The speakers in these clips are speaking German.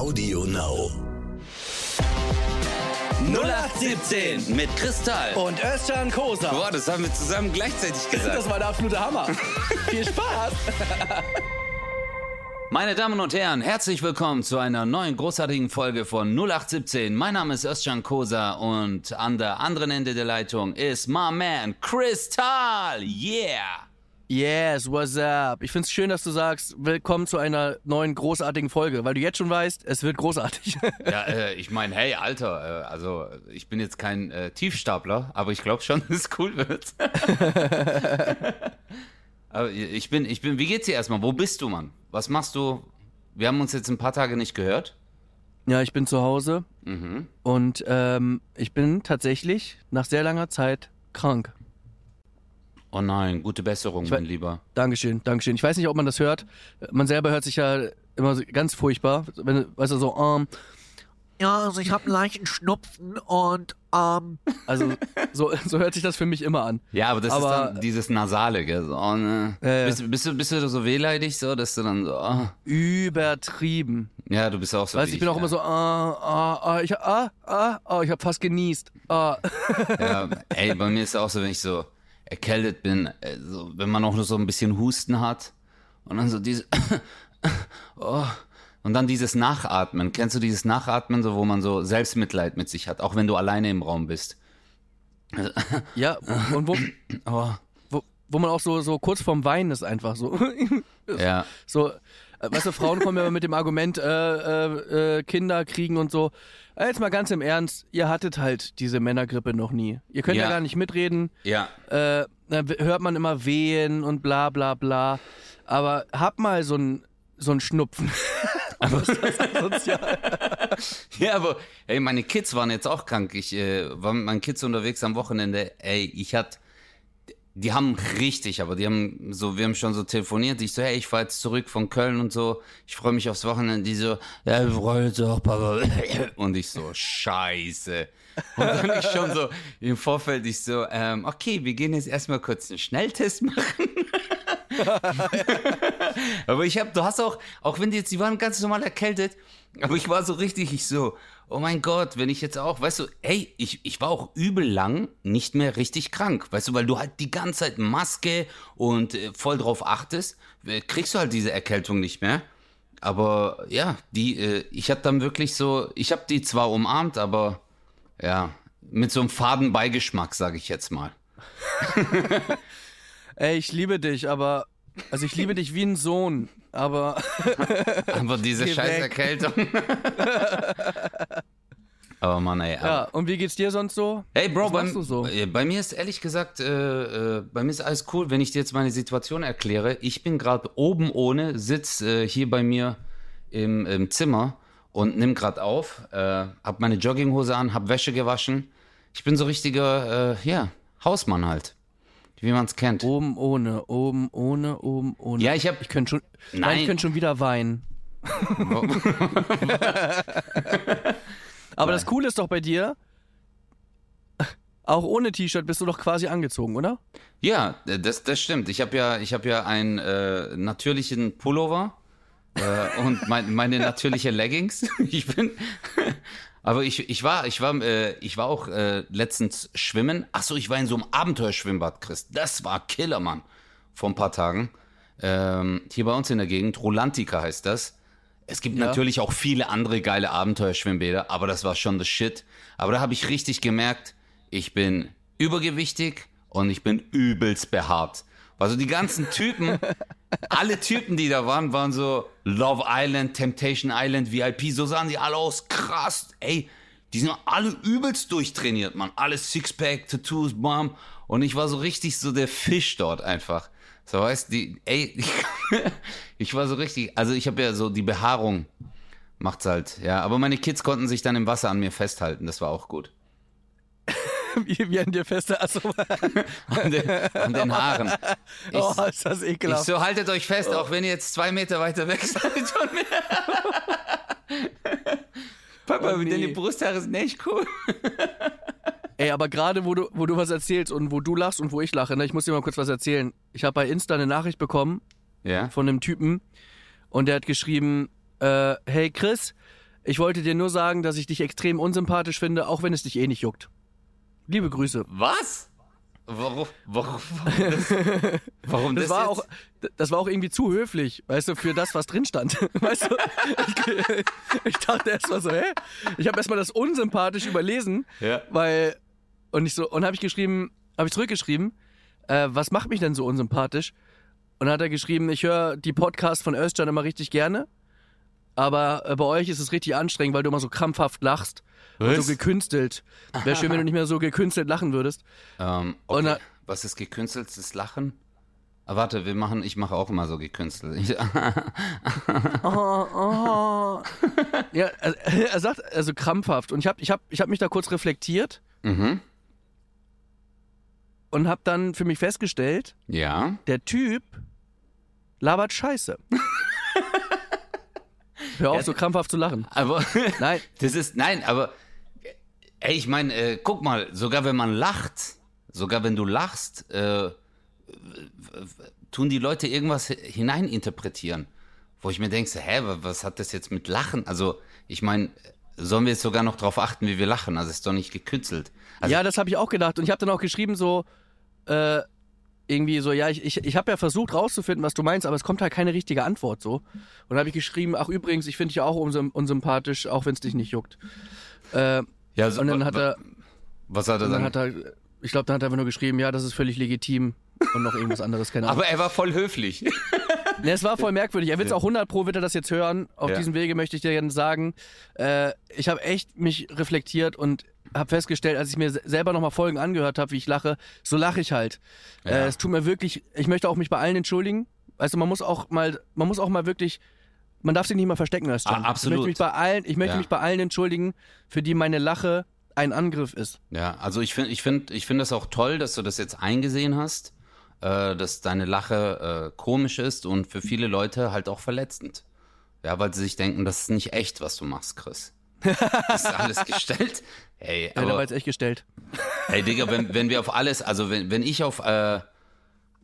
Audio Now. 0817 mit Kristall. Und Özcan Kosa. Boah, das haben wir zusammen gleichzeitig gesagt. Das war der absolute Hammer. Viel Spaß. Meine Damen und Herren, herzlich willkommen zu einer neuen großartigen Folge von 0817. Mein Name ist Özcan Kosa und an der anderen Ende der Leitung ist my man Kristall. Yeah! Yes, what's up? Ich find's schön, dass du sagst, willkommen zu einer neuen großartigen Folge, weil du jetzt schon weißt, es wird großartig. Ja, äh, ich meine, hey, Alter, äh, also ich bin jetzt kein äh, Tiefstapler, aber ich glaube schon, dass es cool wird. aber ich bin, ich bin, wie geht's dir erstmal? Wo bist du, Mann? Was machst du? Wir haben uns jetzt ein paar Tage nicht gehört. ja, ich bin zu Hause Mhm. und ähm, ich bin tatsächlich nach sehr langer Zeit krank. Oh nein, gute Besserung, we- mein Lieber. Dankeschön, Dankeschön. Ich weiß nicht, ob man das hört. Man selber hört sich ja immer so ganz furchtbar. Wenn, weißt du, so, ähm, Ja, also ich habe einen leichten Schnupfen und ähm, also so, so hört sich das für mich immer an. Ja, aber das Aber- ist dann dieses Nasale, gell? So, oh, ne. Ja, ja. Bist, bist, du, bist du so wehleidig, so, dass du dann so, oh. Übertrieben. ja, du bist auch so. Weißt du, ich bin auch ja. immer so, ah, ah, ah, ich, ah, ah, ah, ich habe fast genießt. Ah. Ja, ey, bei mir ist es auch so, wenn ich so erkältet bin, äh, so, wenn man auch nur so ein bisschen Husten hat und dann so diese, oh, und dann dieses Nachatmen. Kennst du dieses Nachatmen, so, wo man so Selbstmitleid mit sich hat, auch wenn du alleine im Raum bist? Ja, und wo, Oh, wo, wo man auch so, so kurz vorm Weinen ist einfach so. ja. So, weißt du, Frauen kommen ja immer mit dem Argument, äh, äh, äh, Kinder kriegen und so. Äh, Jetzt mal ganz im Ernst, ihr hattet halt diese Männergrippe noch nie. Ihr könnt ja, Ja. gar nicht mitreden. Ja. Äh, da w- hört man immer Wehen und bla bla bla. Aber hab mal so ein so ein Schnupfen. Ja, aber ey, meine Kids waren jetzt auch krank. Ich äh, war mit meinen Kids unterwegs am Wochenende. Ey, ich hatte, die haben richtig, aber die haben so, wir haben schon so telefoniert. Ich so, hey, ich fahr jetzt zurück von Köln und so. Ich freue mich aufs Wochenende. Die so, ja, wir freuen uns auch, Papa. Und ich so, scheiße. Und dann ich schon so im Vorfeld, ich so, ähm, okay, wir gehen jetzt erstmal kurz einen Schnelltest machen. Aber ich habe, du hast auch, auch wenn die jetzt, die waren ganz normal erkältet, aber ich war so richtig, ich so, oh mein Gott, wenn ich jetzt auch, weißt du, ey, ich, ich war auch übel lang nicht mehr richtig krank, weißt du, weil du halt die ganze Zeit Maske und äh, voll drauf achtest, äh, kriegst du halt diese Erkältung nicht mehr. Aber ja, die, äh, ich habe dann wirklich so, ich habe die zwar umarmt, aber ja, mit so einem faden Beigeschmack, sage ich jetzt mal. Ey, ich liebe dich, aber also ich liebe dich wie ein Sohn, aber Aber diese scheiß. Erkältung. aber Mann, ey. ja. Und wie geht's dir sonst so? Hey Bro, Was bei, so? äh, bei mir ist ehrlich gesagt, äh, äh, bei mir ist alles cool, wenn ich dir jetzt meine Situation erkläre. Ich bin gerade oben ohne, sitz äh, hier bei mir im, im Zimmer und nimm gerade auf, äh, hab meine Jogginghose an, hab Wäsche gewaschen. Ich bin so richtiger, äh, ja, Hausmann halt, wie man es kennt. Oben ohne, oben ohne, oben ohne. Ja, ich hab- Ich könnte schon. Nein, Nein. ich könnte schon wieder weinen. Aber das Coole ist doch bei dir. Auch ohne T-Shirt bist du doch quasi angezogen, oder? Ja, das, das stimmt. Ich habe ja, ich hab ja einen äh, natürlichen Pullover äh, und mein, meine natürliche Leggings. Ich bin, aber ich, ich war, ich war, äh, ich war auch äh, letztens schwimmen. Ach so, ich war in so einem Abenteuerschwimmbad, Chris. Das war Killer, Mann. Vor ein paar Tagen. Ähm, hier bei uns in der Gegend, Rolantica heißt das. Es gibt Ja. natürlich auch viele andere geile Abenteuerschwimmbäder, aber das war schon das Shit. Aber da habe ich richtig gemerkt, ich bin übergewichtig und ich bin übelst behaart. Also die ganzen Typen, alle Typen, die da waren, waren so Love Island, Temptation Island, VIP, so sahen die alle aus. Krass, ey, die sind alle übelst durchtrainiert, man. Alles Sixpack, Tattoos, bam. Und ich war so richtig so der Fisch dort einfach. So weißt die, ey, ich, ich war so richtig, also ich habe ja so die Behaarung macht's halt, ja. Aber meine Kids konnten sich dann im Wasser an mir festhalten, das war auch gut. Wie, wie an dir feste. Achso. An den, an den Haaren. Ich, Oh, ist das ich ekelhaft. so, haltet euch fest, auch wenn ihr jetzt zwei Meter weiter weg seid von mir. Papa, Oh, nee. deine Brusthaare sind echt cool. Ey, aber gerade wo du, wo du was erzählst und wo du lachst und wo ich lache, ne, ich muss dir mal kurz was erzählen. Ich habe bei Insta eine Nachricht bekommen Ja. von einem Typen und der hat geschrieben, äh, hey Chris, Ich wollte dir nur sagen, dass ich dich extrem unsympathisch finde, auch wenn es dich eh nicht juckt. Liebe Grüße. Was? Warum? Warum? Warum das, warum das, Das war jetzt? auch, das war auch irgendwie zu höflich, weißt du, für das, was drin stand. Weißt du? Ich, ich dachte erst mal so, hä? Ich habe erstmal das unsympathisch überlesen, Ja. weil und ich so und habe ich geschrieben, habe ich zurückgeschrieben, äh, was macht mich denn so unsympathisch? Und dann hat er geschrieben, ich höre die Podcasts von Özcan immer richtig gerne, aber äh, bei euch ist es richtig anstrengend, weil du immer so krampfhaft lachst so gekünstelt. Wäre schön, wenn du nicht mehr so gekünstelt lachen würdest. Ähm, okay. da- Was ist gekünsteltes Lachen? Ah, warte, wir machen, ich mache auch immer so gekünstelt. Oh, oh. ja, er, er sagt also krampfhaft und ich habe ich hab, ich hab mich da kurz reflektiert mhm. und habe dann für mich festgestellt, Ja. der Typ labert Scheiße. Hör auf, so krampfhaft zu lachen. Aber Nein, das ist, nein, aber ey, ich meine, äh, guck mal, sogar wenn man lacht, sogar wenn du lachst, äh, tun die Leute irgendwas hineininterpretieren, wo ich mir denke, hä, wa- was hat das jetzt mit Lachen? Also, ich meine, sollen wir jetzt sogar noch drauf achten, wie wir lachen? Also, ist doch nicht gekünstelt. Also, ja, das habe ich auch gedacht und ich habe dann auch geschrieben so, äh, irgendwie so, ja, ich, ich, ich habe ja versucht rauszufinden, was du meinst, aber es kommt halt keine richtige Antwort so. Und habe ich geschrieben, ach übrigens, ich finde dich auch unsym unsympathisch, auch wenn es dich nicht juckt. Äh, ja, so, und dann hat er, Was hat er dann dann? hat er, ich glaube, dann hat er einfach nur geschrieben, ja, das ist völlig legitim und noch irgendwas anderes, keine Ahnung. aber er war voll höflich. Ne, es war voll merkwürdig. Er wird es auch 100 pro, wird er das jetzt hören. Auf Ja. diesem Wege möchte ich dir gerne sagen, äh, ich habe echt mich reflektiert und habe festgestellt, als ich mir se- selber nochmal Folgen angehört habe, wie ich lache, so lache ich halt. Ja. Äh, es tut mir wirklich, ich möchte auch mich bei allen entschuldigen. Also man muss auch mal, man muss auch mal wirklich, man darf sich nicht mal verstecken als John. Ah, absolut. Ich möchte mich bei allen, ich möchte Ja. mich bei allen entschuldigen, für die meine Lache ein Angriff ist. Ja, also ich finde ich find, ich find das auch toll, dass du das jetzt eingesehen hast, äh, dass deine Lache äh, komisch ist und für viele Leute halt auch verletzend. Ja, weil sie sich denken, das ist nicht echt, was du machst, Chris. Das ist alles gestellt. Hey, Ja, da aber, war jetzt echt gestellt. hey Digga, wenn, wenn wir auf alles, also wenn, wenn ich auf äh,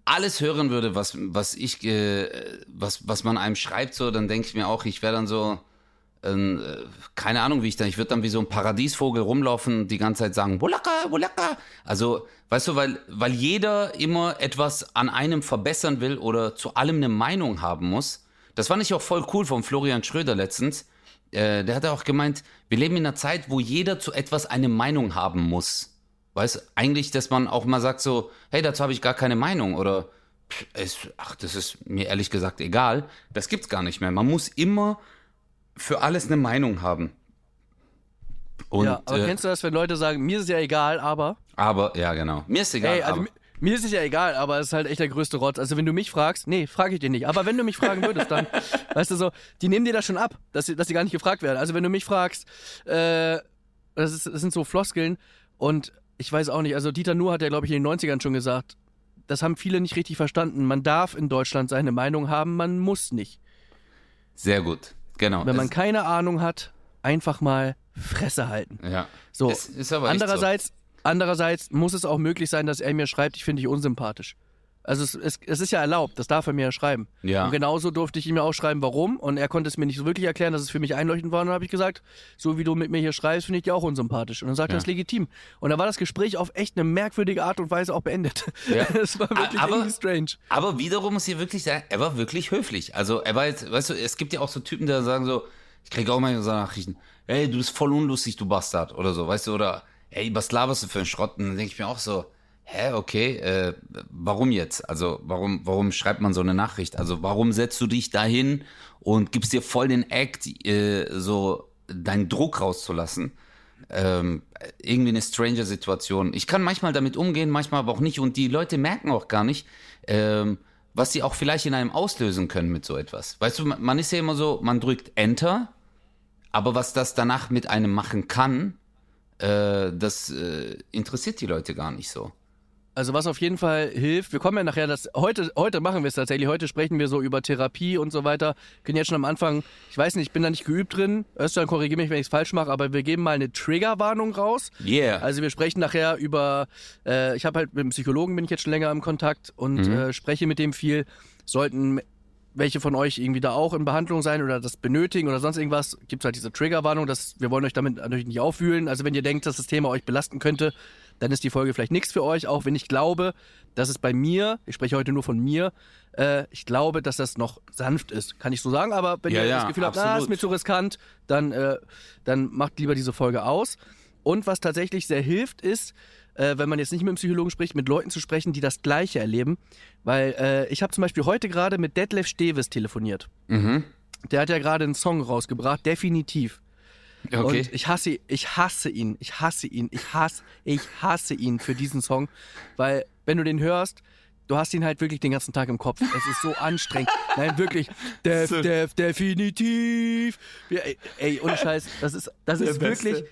alles hören würde, was, was ich, äh, was, was man einem schreibt, so, dann denke ich mir auch, ich wäre dann so, ähm, äh, keine Ahnung, wie ich dann, ich würde dann wie so ein Paradiesvogel rumlaufen und die ganze Zeit sagen, Wulaka, Wulaka. Also, weißt du, weil, weil jeder immer etwas an einem verbessern will oder zu allem eine Meinung haben muss. Das fand ich auch voll cool von Florian Schröder letztens. Äh, der hat ja auch gemeint, wir leben in einer Zeit, wo jeder zu etwas eine Meinung haben muss. Weißt eigentlich, dass man auch mal sagt so, hey, dazu habe ich gar keine Meinung oder pff, ach, das ist mir ehrlich gesagt egal. Das gibt's gar nicht mehr. Man muss immer für alles eine Meinung haben. Und, ja, aber äh, kennst du das, wenn Leute sagen, mir ist ja egal, aber aber, ja, genau. Mir ist egal. Ey, also aber, mi- mir ist es ja egal, aber es ist halt echt der größte Rotz. Also wenn du mich fragst, nee, frage ich dir nicht. Aber wenn du mich fragen würdest, dann, weißt du so, die nehmen dir das schon ab, dass sie, dass sie gar nicht gefragt werden. Also wenn du mich fragst, äh, das, ist, das sind so Floskeln und ich weiß auch nicht, also Dieter Nuhr hat ja, glaube ich, in den 90ern schon gesagt, das haben viele nicht richtig verstanden. Man darf in Deutschland seine Meinung haben, man muss nicht. sehr gut. Genau. Wenn man Es- keine Ahnung hat, einfach mal Fresse halten. ja. So, Es ist aber echt so. andererseits, andererseits muss es auch möglich sein, dass er mir schreibt, ich finde dich unsympathisch. Also es, es, es ist ja erlaubt, das darf er mir ja schreiben. Ja. Und genauso durfte ich ihm ja auch schreiben, warum. Und er konnte es mir nicht so wirklich erklären, dass es für mich einleuchtend war. Und dann habe ich gesagt, so wie du mit mir hier schreibst, finde ich dich auch unsympathisch. Und dann sagt er, Ja. das ist legitim. Und dann war das Gespräch auf echt eine merkwürdige Art und Weise auch beendet. Ja. Das war wirklich Aber- strange. Aber wiederum muss ich wirklich sagen, er war wirklich höflich. Also er war jetzt, weißt du, es gibt ja auch so Typen, die sagen so, ich kriege auch manchmal so Nachrichten, hey, du bist voll unlustig, du Bastard, oder so, weißt du, oder hey, was laberst du für einen Schrott? Und dann denke ich mir auch so, hä, okay, äh, warum jetzt? Also warum, warum schreibt man so eine Nachricht? Also warum setzt du dich dahin und gibst dir voll den Act, äh, so deinen Druck rauszulassen? ähm, irgendwie eine stranger Situation. Ich kann manchmal damit umgehen, manchmal aber auch nicht. Und die Leute merken auch gar nicht, ähm, was sie auch vielleicht in einem auslösen können mit so etwas. Weißt du, man ist ja immer so, man drückt Enter, aber was das danach mit einem machen kann, äh, das äh, interessiert die Leute gar nicht so. Also was auf jeden Fall hilft, wir kommen ja nachher, das heute, heute machen wir es tatsächlich, heute sprechen wir so über Therapie und so weiter. Wir können jetzt schon am Anfang, ich weiß nicht, ich bin da nicht geübt drin, Östern korrigiere mich, wenn ich es falsch mache, aber wir geben mal eine Triggerwarnung raus. Yeah. Also wir sprechen nachher über, äh, ich habe halt mit dem Psychologen bin ich jetzt schon länger im Kontakt und Mhm. äh, spreche mit dem viel. Sollten welche von euch irgendwie da auch in Behandlung sein oder das benötigen oder sonst irgendwas, gibt es halt diese Triggerwarnung, dass wir wollen euch damit natürlich nicht aufwühlen. Also wenn ihr denkt, dass das Thema euch belasten könnte, dann ist die Folge vielleicht nichts für euch, auch wenn ich glaube, dass es bei mir, ich spreche heute nur von mir, äh, ich glaube, dass das noch sanft ist. Kann ich so sagen, aber wenn Ja, ihr ja, das Gefühl habt, na, absolut. ist mir zu riskant, dann, äh, dann macht lieber diese Folge aus. Und was tatsächlich sehr hilft, ist, äh, wenn man jetzt nicht mit einem Psychologen spricht, mit Leuten zu sprechen, die das Gleiche erleben. Weil äh, ich habe zum Beispiel heute gerade mit Detlef Steves telefoniert. Mhm. Der hat ja gerade einen Song rausgebracht, definitiv. Okay. Und ich hasse, ich hasse ihn, ich hasse ihn, ich hasse, ich hasse ihn für diesen Song, weil wenn du den hörst, du hast ihn halt wirklich den ganzen Tag im Kopf. Es ist so anstrengend. Nein, wirklich. Def, def, definitiv. Ey, ey, ohne Scheiß, das ist, das ist wirklich,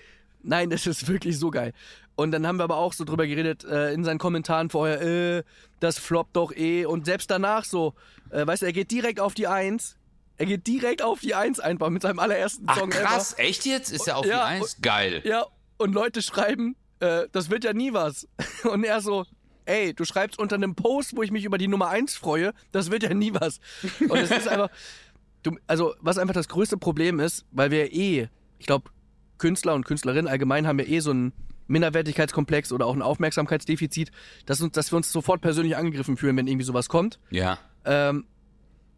nein, das ist wirklich so geil. Und dann haben wir aber auch so drüber geredet, äh, in seinen Kommentaren vorher, äh, das floppt doch eh. Und selbst danach so, äh, weißt du, er geht direkt auf die Eins. Er geht direkt auf die Eins einfach mit seinem allerersten Ach Song krass, echt jetzt? Ist ja auf Ja, die Eins? Geil. ever. Ja, und Leute schreiben, äh, das wird ja nie was. Und er so, ey, du schreibst unter einem Post, wo ich mich über die Nummer 1 freue, das wird ja nie was. Und es ist einfach, du, also was einfach das größte Problem ist, weil wir eh, ich glaube, Künstler und Künstlerinnen allgemein haben ja eh so einen Minderwertigkeitskomplex oder auch ein Aufmerksamkeitsdefizit, dass, uns, dass wir uns sofort persönlich angegriffen fühlen, wenn irgendwie sowas kommt. Ja. Ähm,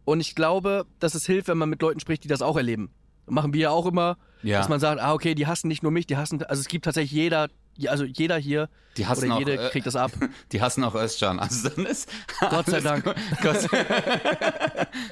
und ich glaube, dass es hilft, wenn man mit Leuten spricht, die das auch erleben. Machen wir ja auch immer, Ja. dass man sagt, ah, okay, die hassen nicht nur mich, die hassen, also es gibt tatsächlich jeder, also jeder hier Die hassen oder auch, jede äh, kriegt das ab. Die hassen auch Özcan. Also dann ist Gott sei Dank. Gott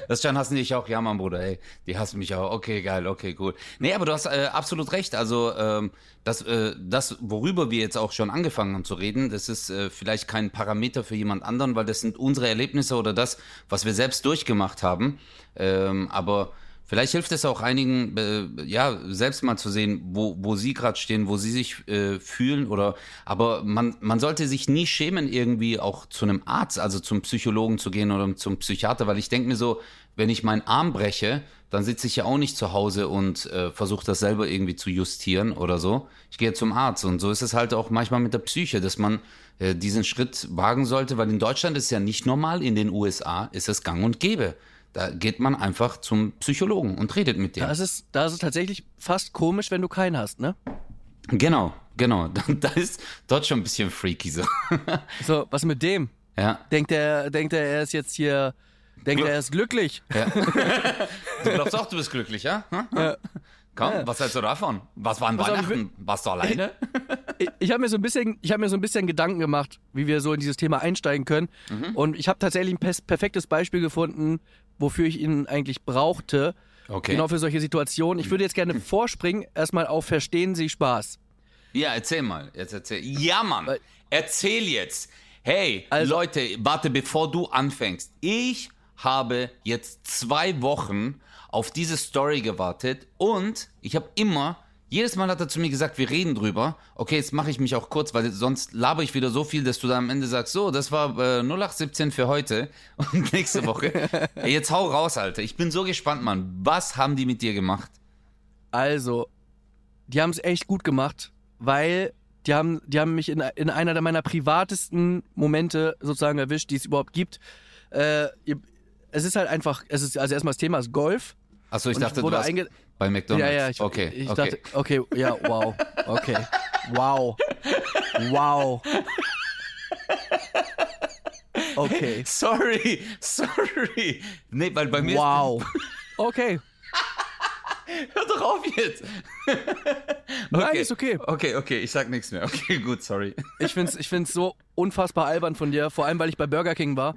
Özcan hassen dich auch. Ja, Mann, Bruder, ey. Die hassen mich auch. Okay, geil, okay, gut. Nee, aber du hast äh, absolut recht. Also ähm, das, äh, das, worüber wir jetzt auch schon angefangen haben zu reden, das ist äh, vielleicht kein Parameter für jemand anderen, weil das sind unsere Erlebnisse oder das, was wir selbst durchgemacht haben. Ähm, aber Vielleicht hilft es auch einigen, äh, ja, selbst mal zu sehen, wo, wo sie gerade stehen, wo sie sich äh, fühlen oder, aber man, man sollte sich nie schämen, irgendwie auch zu einem Arzt, also zum Psychologen zu gehen oder zum Psychiater, weil ich denke mir so, wenn ich meinen Arm breche, dann sitze ich ja auch nicht zu Hause und äh, versuche das selber irgendwie zu justieren oder so. Ich gehe zum Arzt und so ist es halt auch manchmal mit der Psyche, dass man äh, diesen Schritt wagen sollte, weil in Deutschland ist es ja nicht normal, in den USA ist es gang und gäbe. Da geht man einfach zum Psychologen und redet mit dem. Da ist es, da ist es tatsächlich fast komisch, wenn du keinen hast, ne? Genau, genau. Da, ist dort schon ein bisschen freaky so. So, was mit dem? ja. Denkt er, denkt er, er ist jetzt hier, denkt Glück- er, er ist glücklich? ja. Du glaubst auch, du bist glücklich, ja? Hm? Ja. Komm, was hältst du davon? Was war an ich Weihnachten? Warst du alleine? ich, ich habe mir so ein bisschen, ich habe mir so ein bisschen Gedanken gemacht, wie wir so in dieses Thema einsteigen können. Mhm. Und ich habe tatsächlich ein perfektes Beispiel gefunden, wofür ich ihn eigentlich brauchte. Okay. Genau für solche Situationen. Ich würde jetzt gerne vorspringen, erstmal auf Verstehen Sie Spaß. Ja, erzähl mal. Jetzt erzähl. Ja, Mann. Weil- Erzähl jetzt. Hey, Also- Leute, warte, bevor du anfängst. Ich habe jetzt zwei Wochen auf diese Story gewartet und ich habe immer, jedes Mal hat er zu mir gesagt, wir reden drüber. Okay, jetzt mache ich mich auch kurz, weil sonst laber ich wieder so viel, dass du da am Ende sagst, so, das war äh, 0817 für heute und nächste Woche. Jetzt hau raus, Alter. Ich bin so gespannt, Mann. Was haben die mit dir gemacht? Also, die haben es echt gut gemacht, weil die haben, die haben mich in, in einer der meiner privatesten Momente sozusagen erwischt, die es überhaupt gibt. Äh, es ist halt einfach, es ist, also erstmal das Thema ist Golf. Achso, ich Und dachte, wurde du einge- bei McDonald's. Ja, ja, ich, okay, ich okay. dachte, okay, ja, wow, okay, wow, wow. Okay, Sorry, sorry. Nee, weil bei mir wow. Okay. Hör doch auf jetzt. nein, ist okay. Okay, okay, ich sag nichts mehr. Okay, gut, sorry. Ich find's, ich find's so unfassbar albern von dir, vor allem weil ich bei Burger King war.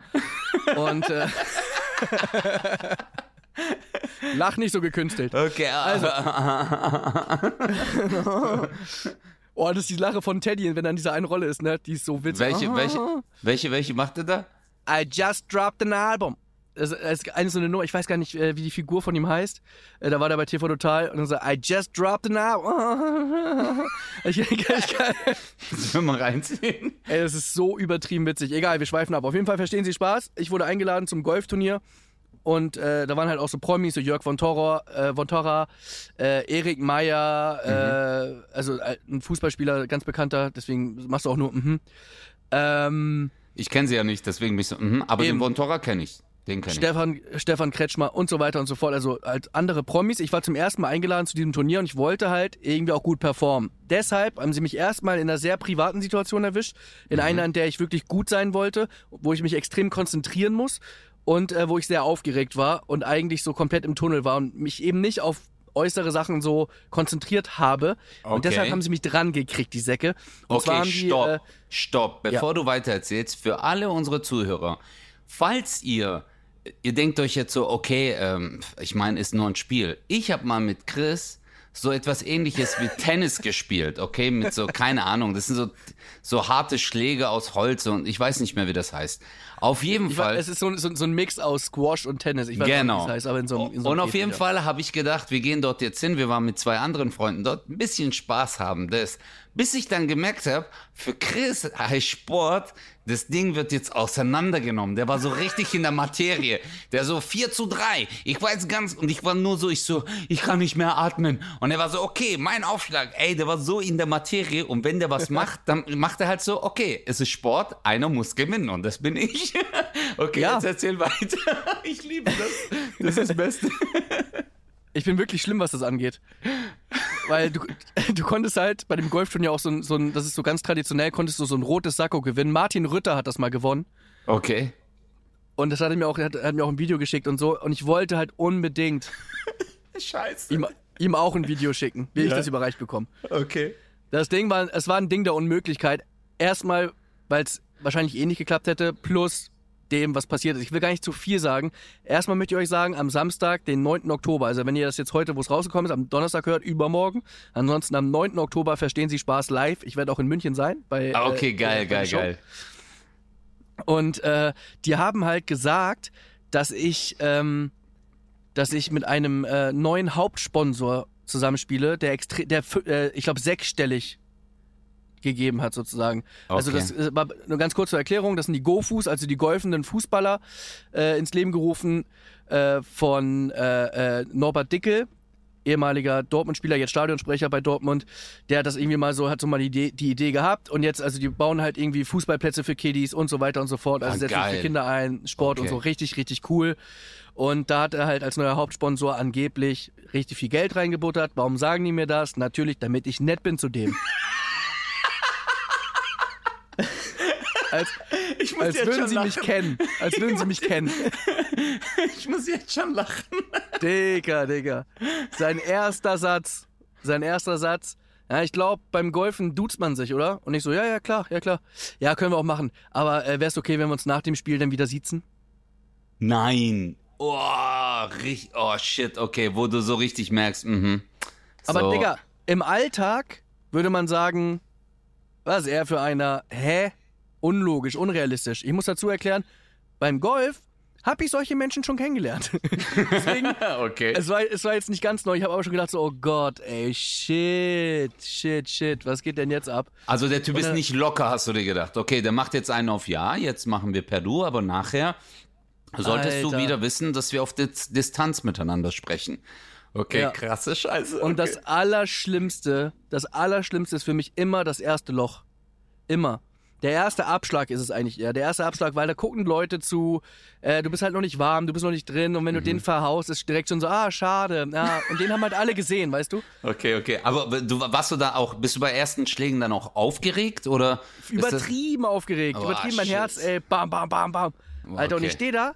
Und äh, lach nicht so gekünstelt. Okay, also... Oh, das ist die Lache von Teddy, wenn dann diese eine Rolle ist, ne? Die ist so witzig. welche, welche, welche, welche macht er da? I just dropped an album. Das ist eine so eine Nummer, ich weiß gar nicht, äh, wie die Figur von ihm heißt. Äh, Da war der bei TV Total und dann so, I just dropped an album. Ich, ich, ich, Sollen wir mal reinziehen? ey, das ist so übertrieben witzig. Egal, wir schweifen ab. Auf jeden Fall verstehen Sie Spaß. Ich wurde eingeladen zum Golfturnier und äh, da waren halt auch so Promis, so Jörg von Torra, äh, von Torra äh, Erik Meyer, äh, also äh, ein Fußballspieler, ganz bekannter, deswegen machst du auch nur mhm. Ähm, Ich kenne sie ja nicht, deswegen bin ich so... Mhm, aber Eben. den Vontora kenne ich. Den kenn ich. Stefan, Stefan Kretschmer und so weiter und so fort. Also halt andere Promis. Ich war zum ersten Mal eingeladen zu diesem Turnier und ich wollte halt irgendwie auch gut performen. Deshalb haben sie mich erstmal in einer sehr privaten Situation erwischt. In einer, in der ich wirklich gut sein wollte, wo ich mich extrem konzentrieren muss und äh, wo ich sehr aufgeregt war und eigentlich so komplett im Tunnel war und mich eben nicht auf äußere Sachen so konzentriert habe. Und Okay. deshalb haben sie mich dran gekriegt, die Säcke. Und Okay, die, stopp, äh, stopp. Bevor du weitererzählst, für alle unsere Zuhörer, falls ihr, ihr denkt euch jetzt so, okay, ähm, ich meine, ist nur ein Spiel. Ich habe mal mit Chris so etwas ähnliches wie Tennis gespielt, okay, mit so, keine Ahnung, das sind so, so harte Schläge aus Holz und ich weiß nicht mehr, wie das heißt. Auf jeden ich Fall. war, es ist so, so, so ein Mix aus Squash und Tennis. Ich weiß Genau. nicht, wie es heißt, aber in so, einem- in so einem und auf jeden. Fall habe ich gedacht, wir gehen dort jetzt hin. Wir waren mit zwei anderen Freunden dort, ein bisschen Spaß haben. Das. Bis ich dann gemerkt habe, für Chris heißt Sport, das Ding wird jetzt auseinandergenommen. Der war so richtig in der Materie. Der so 4 zu 3. Ich weiß ganz, und ich war nur so, ich so, ich kann nicht mehr atmen. Und er war so, okay, mein Aufschlag. Ey, der war so in der Materie. Und wenn der was macht, dann macht er halt so, okay, es ist Sport, einer muss gewinnen. Und das bin ich. Okay, Ja. jetzt erzähl weiter. Ich liebe das. Das ist das Beste. Ich bin wirklich schlimm, was das angeht. Weil du, du konntest halt bei dem Golfturnier auch so ein, so ein, das ist so ganz traditionell, konntest du so ein rotes Sakko gewinnen. Martin Rütter hat das mal gewonnen. Okay. Und das hat er mir auch, hat, hat mir auch ein Video geschickt und so. Und ich wollte halt unbedingt Scheiße. ihm, ihm auch ein Video schicken, wie ich Ja. das überreicht bekomme. Okay. Das Ding war, es war ein Ding der Unmöglichkeit. Erstmal, weil es wahrscheinlich eh nicht geklappt hätte, plus dem, was passiert ist. Ich will gar nicht zu viel sagen. Erstmal möchte ich euch sagen, am Samstag, den 9. Oktober, also wenn ihr das jetzt heute, wo es rausgekommen ist, am Donnerstag hört, übermorgen. Ansonsten am 9. Oktober verstehen Sie Spaß live. Ich werde auch in München sein. Bei, Ah, okay, äh, geil, geil, Show. geil. Und äh, die haben halt gesagt, dass ich, ähm, dass ich mit einem äh, neuen Hauptsponsor zusammenspiele, der, extre der äh, ich glaube, sechsstellig gegeben hat sozusagen. Also Okay. das äh, war nur ganz kurz zur Erklärung, das sind die Go-Fuß, also die golfenden Fußballer äh, ins Leben gerufen äh, von äh, äh, Norbert Dickel, ehemaliger Dortmund-Spieler, jetzt Stadionsprecher bei Dortmund, der hat das irgendwie mal so, hat so mal die Idee, die Idee gehabt und jetzt, also die bauen halt irgendwie Fußballplätze für Kiddies und so weiter und so fort, also Ah, setzen für Kinder ein, Sport und Okay. so, richtig, richtig cool. Und da hat er halt als neuer Hauptsponsor angeblich richtig viel Geld reingebuttert. Warum sagen die mir das? Natürlich, damit ich nett bin zu dem. als Ich muss als würden sie mich kennen. Als würden sie mich kennen. Ich muss jetzt schon lachen. Digga, Digga. Sein erster Satz. Sein erster Satz. Ja, ich glaube, beim Golfen duzt man sich, oder? Und ich so, ja, ja, klar, ja, klar. Ja, können wir auch machen. Aber äh, wäre es okay, wenn wir uns nach dem Spiel dann wieder siezen? Nein. Oh, richtig, oh shit, okay, wo du so richtig merkst, mhm. Aber so. Digga, im Alltag würde man sagen, was ist er für einer? Hä? Unlogisch, unrealistisch. Ich muss dazu erklären, beim Golf habe ich solche Menschen schon kennengelernt. Deswegen, Okay. es war, es war jetzt nicht ganz neu. Ich habe aber schon gedacht so, oh Gott, ey, shit, shit, shit, was geht denn jetzt ab? Also der Typ ist Oder- nicht locker, hast du dir gedacht. Okay, der macht jetzt einen auf Ja, jetzt machen wir per Du, aber nachher solltest du Alter. wieder wissen, dass wir auf Diz Distanz miteinander sprechen. Okay, Ja. krasse Scheiße. Und okay. das Allerschlimmste, das Allerschlimmste ist für mich immer das erste Loch. Immer. Der erste Abschlag ist es eigentlich eher. Der erste Abschlag, weil da gucken Leute zu, äh, du bist halt noch nicht warm, du bist noch nicht drin und wenn du den verhaust, ist direkt schon so, ah, schade. Ja, und den haben halt alle gesehen, weißt du? Okay, okay. Aber du warst du da auch, bist du bei ersten Schlägen dann auch aufgeregt oder? Übertrieben aufgeregt, Oh, übertrieben mein shit. Herz, ey, bam, bam, bam, bam. Alter, und okay. ich stehe da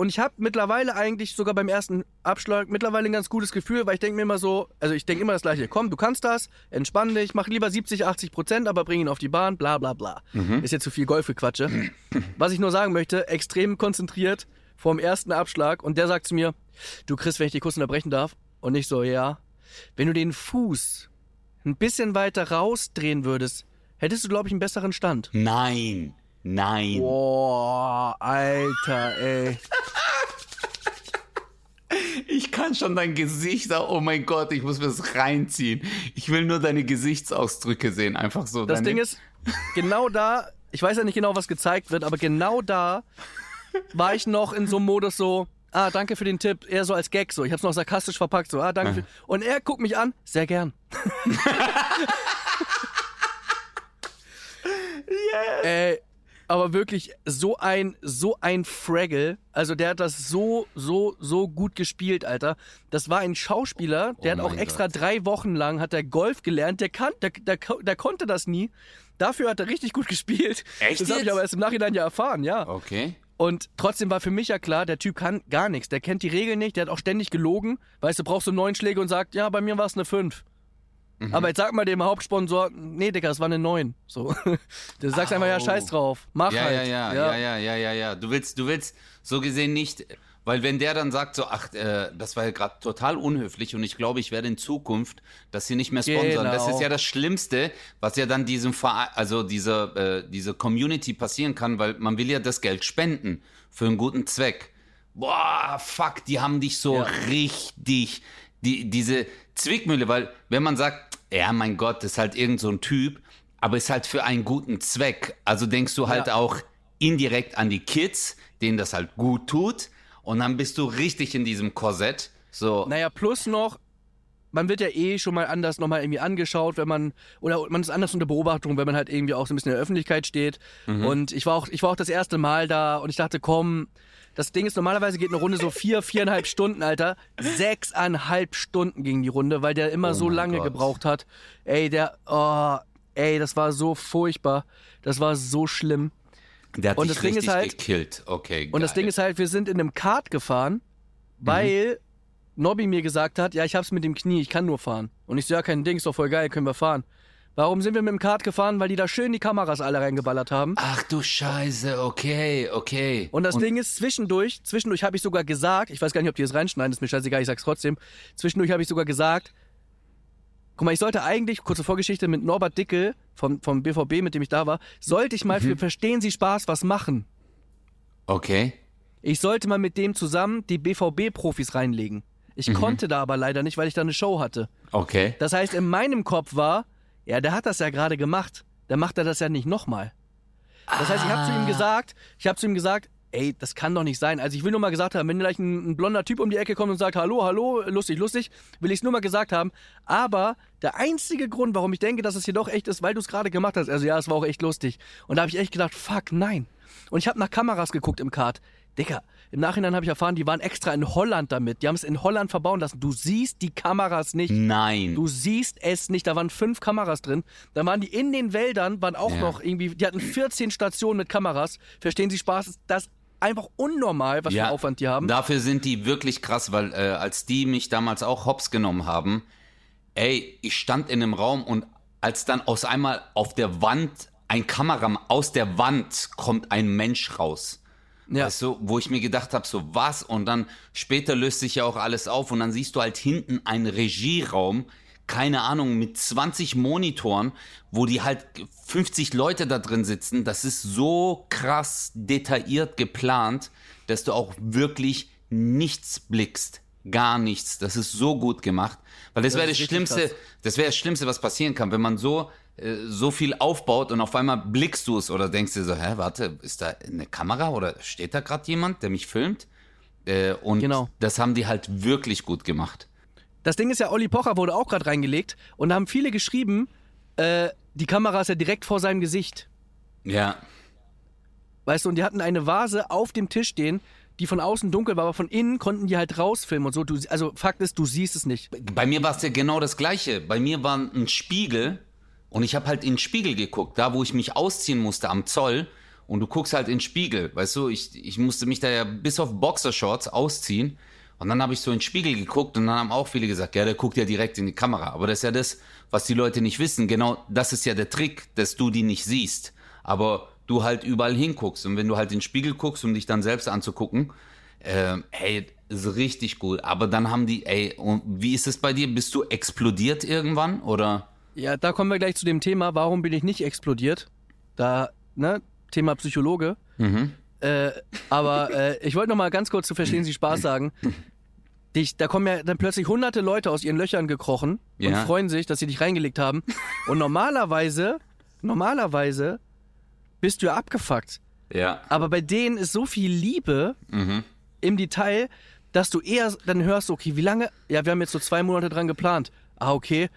und ich habe mittlerweile eigentlich sogar beim ersten Abschlag mittlerweile ein ganz gutes Gefühl, weil ich denke mir immer so, also ich denke immer das gleiche, komm, du kannst das, entspann dich, mach lieber 70, 80 Prozent, aber bring ihn auf die Bahn, bla bla bla. Mhm. Ist jetzt zu viel Golfgequatsche. Was ich nur sagen möchte, extrem konzentriert vorm ersten Abschlag und der sagt zu mir, du Chris, wenn ich dich kurz unterbrechen darf und ich so, ja, wenn du den Fuß ein bisschen weiter rausdrehen würdest, hättest du, glaube ich, einen besseren Stand. Nein, nein. Boah, Alter, ey. Ich kann schon dein Gesicht, oh mein Gott, ich muss mir das reinziehen. Ich will nur deine Gesichtsausdrücke sehen, einfach so. Das deine, Ding ist, genau da, ich weiß ja nicht genau, was gezeigt wird, aber genau da war ich noch in so einem Modus so, ah, danke für den Tipp, eher so als Gag so. Ich hab's noch sarkastisch verpackt, so, ah, danke für, und er guckt mich an, sehr gern. Ey, aber wirklich so ein, so ein Fraggle. Also der hat das so, so, so gut gespielt, Alter. Das war ein Schauspieler, der Oh hat auch extra Gott. drei Wochen lang hat er Golf gelernt. Der kann, der, der, der konnte das nie. Dafür hat er richtig gut gespielt. Echt Das habe ich aber erst im Nachhinein ja erfahren, ja. Okay. Und trotzdem war für mich ja klar, der Typ kann gar nichts. Der kennt die Regeln nicht, der hat auch ständig gelogen. Weißt du, brauchst du neun Schläge und sagt, ja, bei mir war es eine fünf. Mhm. Aber jetzt sag mal dem Hauptsponsor, nee, Digga, es war eine neun. So. Du sagst einfach, ja, scheiß drauf. Mach Ja, halt. ja, ja, ja, ja, ja, ja, ja. Du willst, du willst so gesehen nicht, weil wenn der dann sagt so, ach, äh, das war ja gerade total unhöflich und ich glaube, ich werde in Zukunft das hier nicht mehr sponsern. Das Genau. ist ja das Schlimmste, was ja dann diesem Verein, also dieser, äh, diese Community passieren kann, weil man will ja das Geld spenden für einen guten Zweck. Boah, fuck, die haben dich so Ja. richtig, die, diese Zwickmühle, weil wenn man sagt, ja, mein Gott, das ist halt irgend so ein Typ, aber ist halt für einen guten Zweck. Also denkst du halt Ja. auch indirekt an die Kids, denen das halt gut tut. Und dann bist du richtig in diesem Korsett. So, Naja, plus noch, man wird ja eh schon mal anders nochmal irgendwie angeschaut, wenn man, oder man ist anders unter Beobachtung, wenn man halt irgendwie auch so ein bisschen in der Öffentlichkeit steht. Und ich war auch, ich war auch das erste Mal da und ich dachte, komm, das Ding ist, normalerweise geht eine Runde so vier, viereinhalb Stunden, Alter. Sechseinhalb Stunden ging die Runde, weil der immer Oh so lange Gott. gebraucht hat. Ey, der, oh, ey, das war so furchtbar. Das war so schlimm. der hat und dich das Ding ist halt- gekillt. Okay, Und das geil. Ding ist halt, wir sind in einem Kart gefahren, weil Nobby mir gesagt hat, ja, ich hab's mit dem Knie, ich kann nur fahren. Und ich so, ja, kein Ding, ist doch voll geil, können wir fahren. Warum sind wir mit dem Kart gefahren? Weil die da schön die Kameras alle reingeballert haben. Ach du Scheiße, okay, okay. Und das Ding ist, zwischendurch, zwischendurch habe ich sogar gesagt, ich weiß gar nicht, ob die das reinschneiden, ist mir scheißegal, ich sag's trotzdem. Zwischendurch habe ich sogar gesagt, guck mal, ich sollte eigentlich, kurze Vorgeschichte mit Norbert Dickel vom, vom BVB, mit dem ich da war, sollte ich mal für Verstehen Sie Spaß was machen. Okay. Ich sollte mal mit dem zusammen die BVB-Profis reinlegen. Ich konnte da aber leider nicht, weil ich da eine Show hatte. Okay. Das heißt, in meinem Kopf war, ja, der hat das ja gerade gemacht. Dann macht er das ja nicht nochmal. Das heißt, ich habe zu ihm gesagt, ich habe zu ihm gesagt, ey, das kann doch nicht sein. Also ich will nur mal gesagt haben, wenn gleich ein, ein blonder Typ um die Ecke kommt und sagt, hallo, hallo, lustig, lustig, will ich es nur mal gesagt haben. Aber der einzige Grund, warum ich denke, dass es hier doch echt ist, weil du es gerade gemacht hast. Also ja, es war auch echt lustig. Und da habe ich echt gedacht, fuck, nein. Und ich habe nach Kameras geguckt im Kart. Dicker, im Nachhinein habe ich erfahren, die waren extra in Holland damit. Die haben es in Holland verbauen lassen. Du siehst die Kameras nicht. Nein. Du siehst es nicht. Da waren fünf Kameras drin. Da waren die in den Wäldern, waren auch Ja. noch irgendwie, die hatten 14 Stationen mit Kameras. Verstehen Sie Spaß? Ist das einfach unnormal, was für einen Aufwand die haben. Dafür sind die wirklich krass, weil äh, als die mich damals auch hops genommen haben, ey, ich stand in einem Raum und als dann aus einmal auf der Wand ein Kameramann, aus der Wand kommt ein Mensch raus. Ja. Weißt du, wo ich mir gedacht habe, so was? Und dann später löst sich ja auch alles auf und dann siehst du halt hinten einen Regieraum, keine Ahnung, mit 20 Monitoren, wo die halt 50 Leute da drin sitzen. Das ist so krass detailliert geplant, dass du auch wirklich nichts blickst. Gar nichts. Das ist so gut gemacht. Weil das, Das wäre das Schlimmste, krass. das wäre das Schlimmste, was passieren kann, wenn man so so viel aufbaut und auf einmal blickst du es oder denkst dir so, hä, warte, ist da eine Kamera oder steht da gerade jemand, der mich filmt? Äh, und Genau. das haben die halt wirklich gut gemacht. Das Ding ist ja, Olli Pocher wurde auch gerade reingelegt und da haben viele geschrieben, äh, die Kamera ist ja direkt vor seinem Gesicht. Ja, Weißt du, und die hatten eine Vase auf dem Tisch stehen, die von außen dunkel war, aber von innen konnten die halt rausfilmen und so. Du, also Fakt ist, du siehst es nicht. bei mir war es ja genau das Gleiche. Bei mir war ein Spiegel und ich habe halt in den Spiegel geguckt, da wo ich mich ausziehen musste am Zoll. Und du guckst halt in den Spiegel, weißt du, ich, ich musste mich da ja bis auf Boxershorts ausziehen. Und dann habe ich so in den Spiegel geguckt und dann haben auch viele gesagt, ja, der guckt ja direkt in die Kamera. Aber das ist ja das, was die Leute nicht wissen. Genau das ist ja der Trick, dass du die nicht siehst. Aber du halt überall hinguckst. Und wenn du halt in den Spiegel guckst, um dich dann selbst anzugucken, ähm, hey, ist richtig gut. Aber dann haben die, ey, und wie ist es bei dir? Bist du explodiert irgendwann oder? Ja, da kommen wir gleich zu dem Thema, warum bin ich nicht explodiert? Da, ne, Thema Psychologe. Äh, aber äh, ich wollte noch mal ganz kurz zu Verstehen Sie Spaß sagen. Dich, da kommen ja dann plötzlich hunderte Leute aus ihren Löchern gekrochen und Ja. freuen sich, dass sie dich reingelegt haben. Und normalerweise, normalerweise bist du ja abgefuckt. Ja. Aber bei denen ist so viel Liebe im Detail, dass du eher dann hörst, okay, wie lange? Ja, wir haben jetzt so zwei Monate dran geplant. Ah, okay.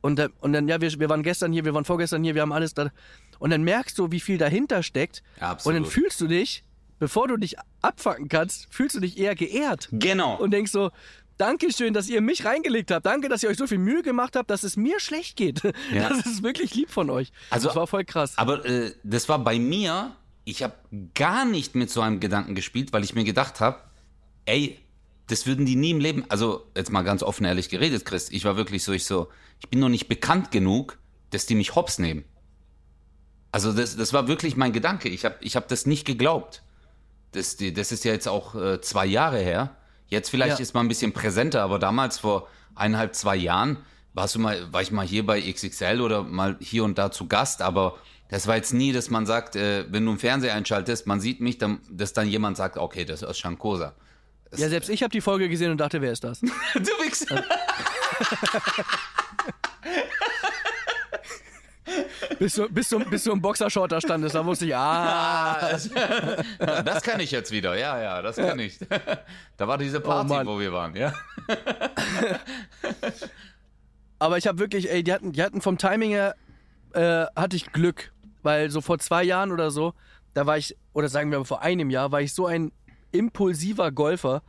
Und, dann- und dann, ja, wir, wir waren gestern hier, wir waren vorgestern hier, wir haben alles da. Und dann merkst du, wie viel dahinter steckt. Ja, Und absolut. dann fühlst du dich, bevor du dich abfacken kannst, fühlst du dich eher geehrt. Genau. Und denkst so, Dankeschön, dass ihr mich reingelegt habt. Danke, dass ihr euch so viel Mühe gemacht habt, dass es mir schlecht geht. Ja. Das ist wirklich lieb von euch. Also- das war voll krass. Aber äh, das war bei mir, ich habe gar nicht mit so einem Gedanken gespielt, weil ich mir gedacht habe, ey, das würden die nie im Leben, also jetzt mal ganz offen ehrlich geredet, Chris, ich war wirklich so, ich so, ich bin noch nicht bekannt genug, dass die mich hops nehmen. Also das, das war wirklich mein Gedanke. Ich habe ich hab das nicht geglaubt. Das, das ist ja jetzt auch äh, zwei Jahre her. Jetzt vielleicht Ja. ist mal ein bisschen präsenter, aber damals vor eineinhalb, zwei Jahren warst du mal, war ich mal hier bei XXL oder mal hier und da zu Gast, aber das war jetzt nie, dass man sagt, äh, wenn du einen Fernseher einschaltest, man sieht mich, dann, dass dann jemand sagt, okay, das ist aus Shankosa. Ja, selbst ich habe die Folge gesehen und dachte, wer ist das? Du Wichser. bis, du, bis, du, bis du im Boxershort da standest, da wusste ich, ah. Das kann ich jetzt wieder, ja, ja, das kann ich. Da war diese Party, Oh wo wir waren, ja. Aber ich habe wirklich, ey, die hatten, die hatten vom Timing her, äh, hatte ich Glück. Weil so vor zwei Jahren oder so, da war ich, oder sagen wir mal vor einem Jahr, war ich so ein impulsiver Golfer.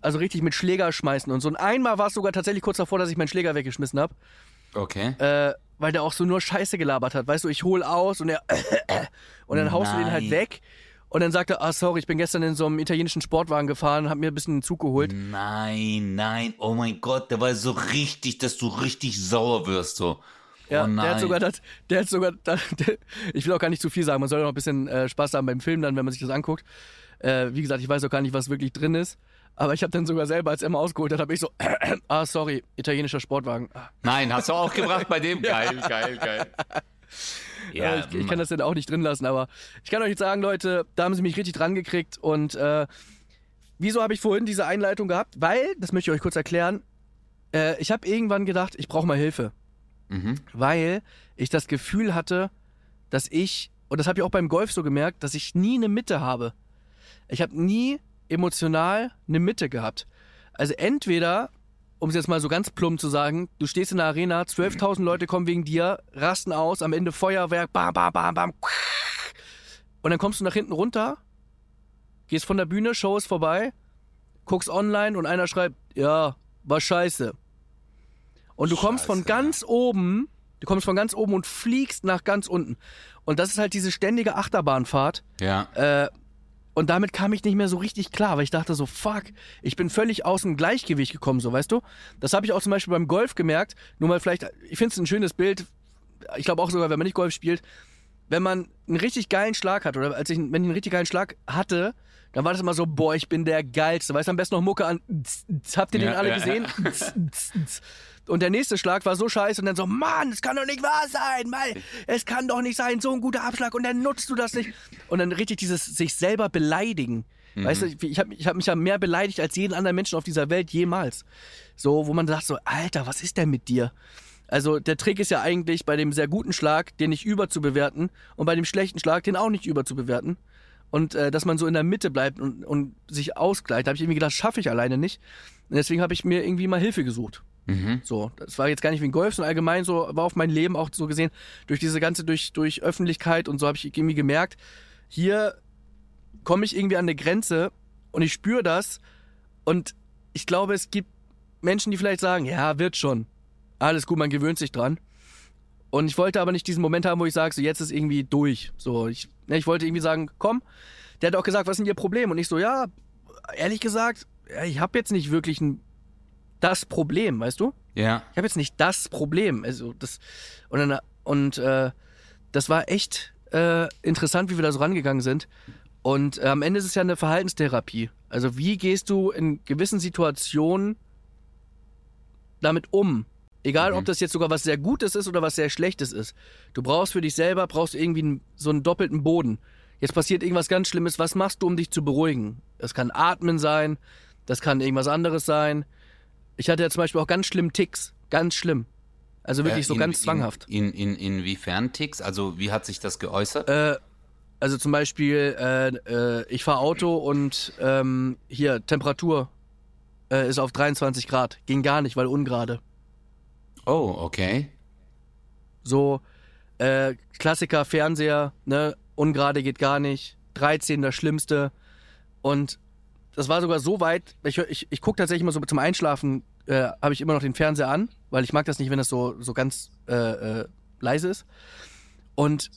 Also richtig mit Schläger schmeißen und so. Und einmal war es sogar tatsächlich kurz davor, dass ich meinen Schläger weggeschmissen habe. Okay. Äh, weil der auch so nur Scheiße gelabert hat. Weißt du, ich hol aus und er und dann haust du den halt Nein. weg. Und dann sagt er, ah sorry, ich bin gestern in so einem italienischen Sportwagen gefahren, hab mir ein bisschen einen Zug geholt. Nein, nein, oh mein Gott, der war so richtig, dass du richtig sauer wirst, so. Ja, oh der hat sogar das, der hat sogar, das, der, ich will auch gar nicht zu viel sagen, man soll ja noch ein bisschen äh, Spaß haben beim Film dann, wenn man sich das anguckt. Äh, wie gesagt, ich weiß auch gar nicht, was wirklich drin ist. Aber ich habe dann sogar selber, als er mal ausgeholt hat, habe ich so, ah, sorry, italienischer Sportwagen. Ah, Nein, hast du auch gebracht bei dem? Geil, geil, geil. Ja, äh, ich, ich kann das dann auch nicht drin lassen, aber ich kann euch jetzt sagen, Leute, da haben sie mich richtig dran gekriegt. Und äh, wieso habe ich vorhin diese Einleitung gehabt? Weil, das möchte ich euch kurz erklären, äh, ich habe irgendwann gedacht, ich brauche mal Hilfe. Mhm. weil ich das Gefühl hatte, dass ich, und das habe ich auch beim Golf so gemerkt, dass ich nie eine Mitte habe. Ich habe nie emotional eine Mitte gehabt. Also entweder, um es jetzt mal so ganz plump zu sagen, du stehst in der Arena, 12.000 Leute kommen wegen dir, rasten aus, am Ende Feuerwerk, bam, bam, bam, bam. Und dann kommst du nach hinten runter, gehst von der Bühne, Show ist vorbei, guckst online und einer schreibt, ja, war scheiße. Und du kommst von Scheiße, ganz oben, du kommst von ganz oben und fliegst nach ganz unten. Und das ist halt diese ständige Achterbahnfahrt. Ja. Äh, und damit kam ich nicht mehr so richtig klar, weil ich dachte so, fuck, ich bin völlig aus dem Gleichgewicht gekommen, so, weißt du? Das habe ich auch zum Beispiel beim Golf gemerkt. Nur mal vielleicht, ich finde es ein schönes Bild. Ich glaube auch sogar, wenn man nicht Golf spielt, wenn man einen richtig geilen Schlag hat, oder als ich, wenn ich einen richtig geilen Schlag hatte, dann war das immer so, boah, ich bin der Geilste. Weißt du, am besten noch Mucke an. Habt ihr den Ja, alle ja, gesehen? Und der nächste Schlag war so scheiße und dann so, Mann, es kann doch nicht wahr sein, weil es kann doch nicht sein, so ein guter Abschlag und dann nutzt du das nicht. Und dann richtig dieses sich selber beleidigen. Weißt du, ich habe ich hab mich ja mehr beleidigt als jeden anderen Menschen auf dieser Welt jemals. So, wo man sagt so, Alter, was ist denn mit dir? Also der Trick ist ja eigentlich bei dem sehr guten Schlag, den nicht überzubewerten und bei dem schlechten Schlag, den auch nicht überzubewerten. Und äh, dass man so in der Mitte bleibt und, und sich ausgleicht. Da habe ich irgendwie gedacht, schaffe ich alleine nicht. Und deswegen habe ich mir irgendwie mal Hilfe gesucht. Mhm. So, das war jetzt gar nicht wegen Golf, sondern allgemein so, war auf mein Leben auch so gesehen, durch diese ganze, durch, durch Öffentlichkeit und so habe ich irgendwie gemerkt, hier komme ich irgendwie an eine Grenze und ich spüre das und ich glaube, es gibt Menschen, die vielleicht sagen, ja, wird schon. Alles gut, man gewöhnt sich dran. Und ich wollte aber nicht diesen Moment haben, wo ich sage, so jetzt ist irgendwie durch. So, ich, ne, ich wollte irgendwie sagen, komm. Der hat auch gesagt, was denn Ihr Problem? Und ich so, ja, ehrlich gesagt, ich habe jetzt nicht wirklich ein, das Problem, weißt du? Ja. Ich habe jetzt nicht das Problem. Also das und dann, und äh, das war echt äh, interessant, wie wir da so rangegangen sind. Und äh, am Ende ist es ja eine Verhaltenstherapie. Also wie gehst du in gewissen Situationen damit um? Egal, Mhm. ob das jetzt sogar was sehr Gutes ist oder was sehr Schlechtes ist. Du brauchst für dich selber, brauchst irgendwie einen, so einen doppelten Boden. Jetzt passiert irgendwas ganz Schlimmes. Was machst du, um dich zu beruhigen? Das kann Atmen sein, das kann irgendwas anderes sein. Ich hatte ja zum Beispiel auch ganz schlimm Ticks. Ganz schlimm. Also wirklich Äh, so in- ganz zwanghaft. In, in, in, inwiefern Ticks? Also wie hat sich das geäußert? Äh, also zum Beispiel, äh, äh, ich fahre Auto und ähm, hier, Temperatur äh, ist auf 23 Grad. Ging gar nicht, weil ungerade. oh, okay. So, äh, Klassiker, Fernseher, ne, ungerade geht gar nicht, 13 das Schlimmste. Und das war sogar so weit, ich, ich, ich gucke tatsächlich immer so zum Einschlafen, äh, habe ich immer noch den Fernseher an, weil ich mag das nicht, wenn das so, so ganz äh, äh, leise ist. Und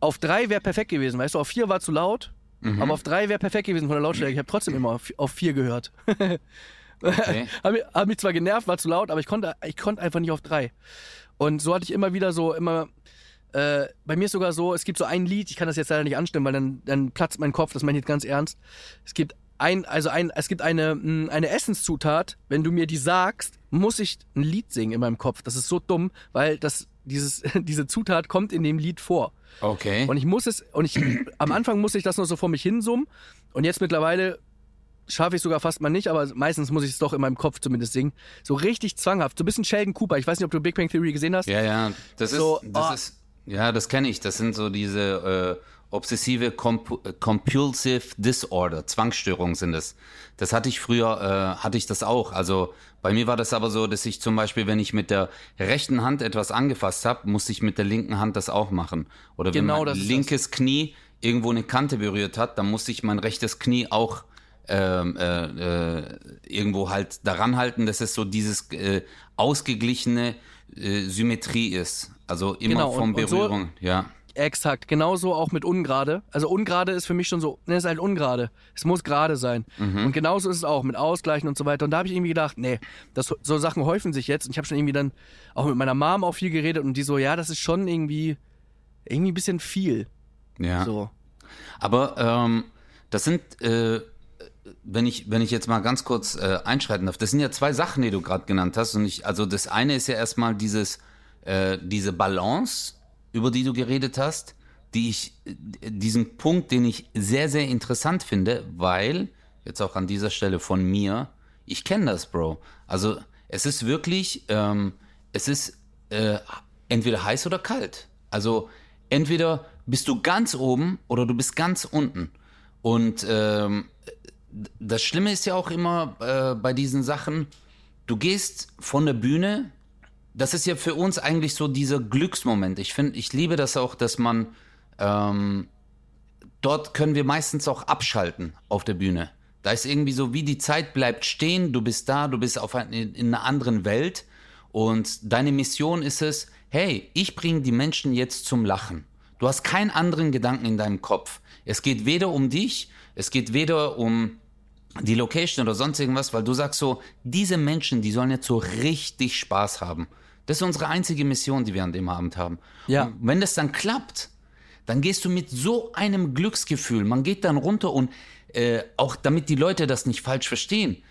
auf drei wäre perfekt gewesen, weißt du, auf vier war zu laut, Mhm. aber auf drei wäre perfekt gewesen von der Lautstärke. Ich habe trotzdem immer auf, auf vier gehört. Okay. Hab, mich- hab mich zwar genervt, war zu laut, aber ich konnte, ich konnte einfach nicht auf drei. Und so hatte ich immer wieder so, immer, äh, bei mir ist sogar so, es gibt so ein Lied, ich kann das jetzt leider nicht anstimmen, weil dann, dann platzt mein Kopf, das meine ich jetzt ganz ernst. Es gibt ein, also ein, es gibt eine, mh, eine Essenszutat, wenn du mir die sagst, muss ich ein Lied singen in meinem Kopf. Das ist so dumm, weil das, dieses, diese Zutat kommt in dem Lied vor. Okay. Und ich muss es, und ich, am Anfang musste ich das noch so vor mich hinsummen. Und jetzt mittlerweile schaffe ich sogar fast mal nicht, aber meistens muss ich es doch in meinem Kopf zumindest singen. So richtig zwanghaft. So ein bisschen Sheldon Cooper. Ich weiß nicht, ob du Big Bang Theory gesehen hast. Ja, ja, das So, ist, das oh. ist, ja, das kenne ich. Das sind so diese äh, obsessive Comp Compulsive Disorder, Zwangsstörungen sind es. Das hatte ich früher, äh, hatte ich das auch. Also bei mir war das aber so, dass ich zum Beispiel, wenn ich mit der rechten Hand etwas angefasst habe, musste ich mit der linken Hand das auch machen. Oder wenn Genau, mein das ist linkes Knie irgendwo eine Kante berührt hat, dann musste ich mein rechtes Knie auch ähm, äh, äh, irgendwo halt daran halten, dass es so dieses äh, ausgeglichene äh, Symmetrie ist. Also immer Genau, von und- und so- Berührung, ja. Exakt. Genauso auch mit ungerade. Also ungerade ist für mich schon so, ne, ist halt ungerade. Es muss gerade sein. Und genauso ist es auch mit Ausgleichen und so weiter. Und da habe ich irgendwie gedacht, nee, das, so Sachen häufen sich jetzt. Und ich habe schon irgendwie dann auch mit meiner Mom auch viel geredet und die so, ja, das ist schon irgendwie, irgendwie ein bisschen viel. ja. So. Aber ähm, das sind, äh, wenn ich, wenn ich jetzt mal ganz kurz äh, einschreiten darf, das sind ja zwei Sachen, die du gerade genannt hast. Und ich, also das eine ist ja erstmal dieses, äh, diese Balance, über die du geredet hast, die ich, diesen Punkt, den ich sehr, sehr interessant finde, weil, jetzt auch an dieser Stelle von mir, ich kenne das, Bro. Also es ist wirklich, ähm, es ist äh, entweder heiß oder kalt. Also entweder bist du ganz oben oder du bist ganz unten. Und ähm, das Schlimme ist ja auch immer äh, bei diesen Sachen, du gehst von der Bühne, das ist ja für uns eigentlich so dieser Glücksmoment. Ich finde, ich liebe das auch, dass man ähm, dort können wir meistens auch abschalten auf der Bühne. Da ist irgendwie so, wie die Zeit bleibt stehen, du bist da, du bist auf ein, in, in einer anderen Welt und deine Mission ist es, hey, ich bringe die Menschen jetzt zum Lachen. Du hast keinen anderen Gedanken in deinem Kopf. Es geht weder um dich, es geht weder um die Location oder sonst irgendwas, weil du sagst so, diese Menschen, die sollen jetzt so richtig Spaß haben. Das ist unsere einzige Mission, die wir an dem Abend haben. Ja. Und wenn das dann klappt, dann gehst du mit so einem Glücksgefühl, man geht dann runter und äh, auch damit die Leute das nicht falsch verstehen,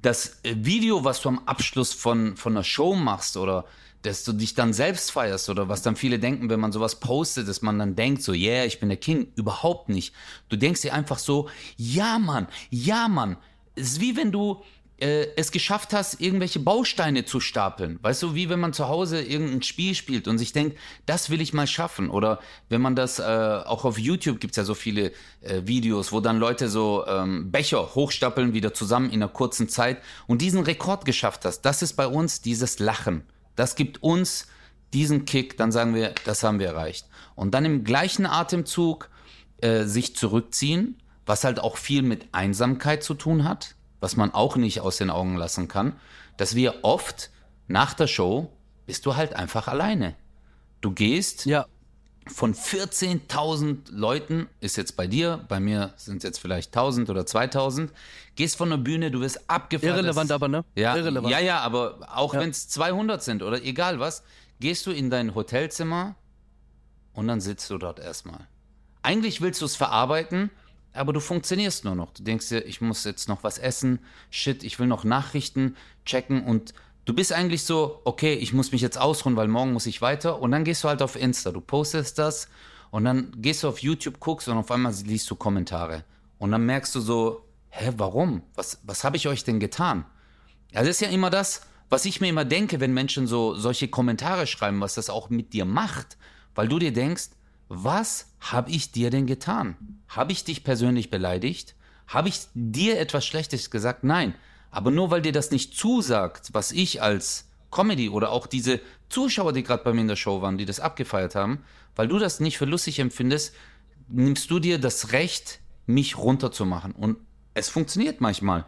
das äh, Video, was du am Abschluss von, von einer Show machst oder dass du dich dann selbst feierst oder was dann viele denken, wenn man sowas postet, dass man dann denkt so, yeah, ich bin der King. Überhaupt nicht. Du denkst dir einfach so, ja Mann, ja Mann. Es ist wie wenn du äh, es geschafft hast, irgendwelche Bausteine zu stapeln. Weißt du, wie wenn man zu Hause irgendein Spiel spielt und sich denkt, das will ich mal schaffen. Oder wenn man das, äh, auch auf YouTube gibt's ja so viele äh, Videos, wo dann Leute so ähm, Becher hochstapeln, wieder zusammen in einer kurzen Zeit und diesen Rekord geschafft hast. Das ist bei uns dieses Lachen. Das gibt uns diesen Kick, dann sagen wir, das haben wir erreicht. Und dann im gleichen Atemzug äh, sich zurückziehen, was halt auch viel mit Einsamkeit zu tun hat, was man auch nicht aus den Augen lassen kann, dass wir oft nach der Show bist du halt einfach alleine. Du gehst Ja. von 14.000 Leuten, ist jetzt bei dir, bei mir sind es jetzt vielleicht 1000 oder 2000, gehst von der Bühne, du wirst abgefahren. Irrelevant aber, ne? Ja, Irrelevant. ja, ja, aber auch Ja. wenn es 200 sind oder egal was, gehst du in dein Hotelzimmer und dann sitzt du dort erstmal. Eigentlich willst du es verarbeiten, aber du funktionierst nur noch. Du denkst dir, ich muss jetzt noch was essen, shit, ich will noch Nachrichten checken. Und du bist eigentlich so, okay, ich muss mich jetzt ausruhen, weil morgen muss ich weiter. Und dann gehst du halt auf Insta, du postest das. Und dann gehst du auf YouTube, guckst und auf einmal liest du Kommentare. Und dann merkst du so, hä, warum? Was, was habe ich euch denn getan? Ja, das ist ja immer das, was ich mir immer denke, wenn Menschen so solche Kommentare schreiben, was das auch mit dir macht, weil du dir denkst, was habe ich dir denn getan? Habe ich dich persönlich beleidigt? Habe ich dir etwas Schlechtes gesagt? Nein. Aber nur weil dir das nicht zusagt, was ich als Comedy oder auch diese Zuschauer, die gerade bei mir in der Show waren, die das abgefeiert haben, weil du das nicht für lustig empfindest, nimmst du dir das Recht, mich runterzumachen. Und es funktioniert manchmal,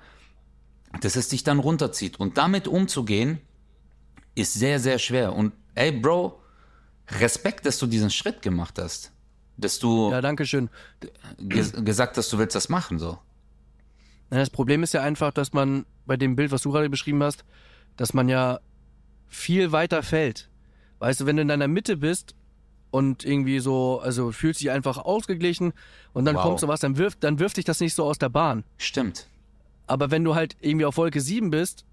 dass es dich dann runterzieht. Und damit umzugehen, ist sehr, sehr schwer. Und ey, Bro, Respekt, dass du diesen Schritt gemacht hast. Dass du Ja, danke schön. ges gesagt hast, du willst das machen, so. Das Problem ist ja einfach, dass man bei dem Bild, was du gerade beschrieben hast, dass man ja viel weiter fällt. Weißt du, wenn du in deiner Mitte bist und irgendwie so, also fühlst dich einfach ausgeglichen und dann Wow. kommt sowas, dann wirft, dann wirft dich das nicht so aus der Bahn. Stimmt. Aber wenn du halt irgendwie auf Wolke 7 bist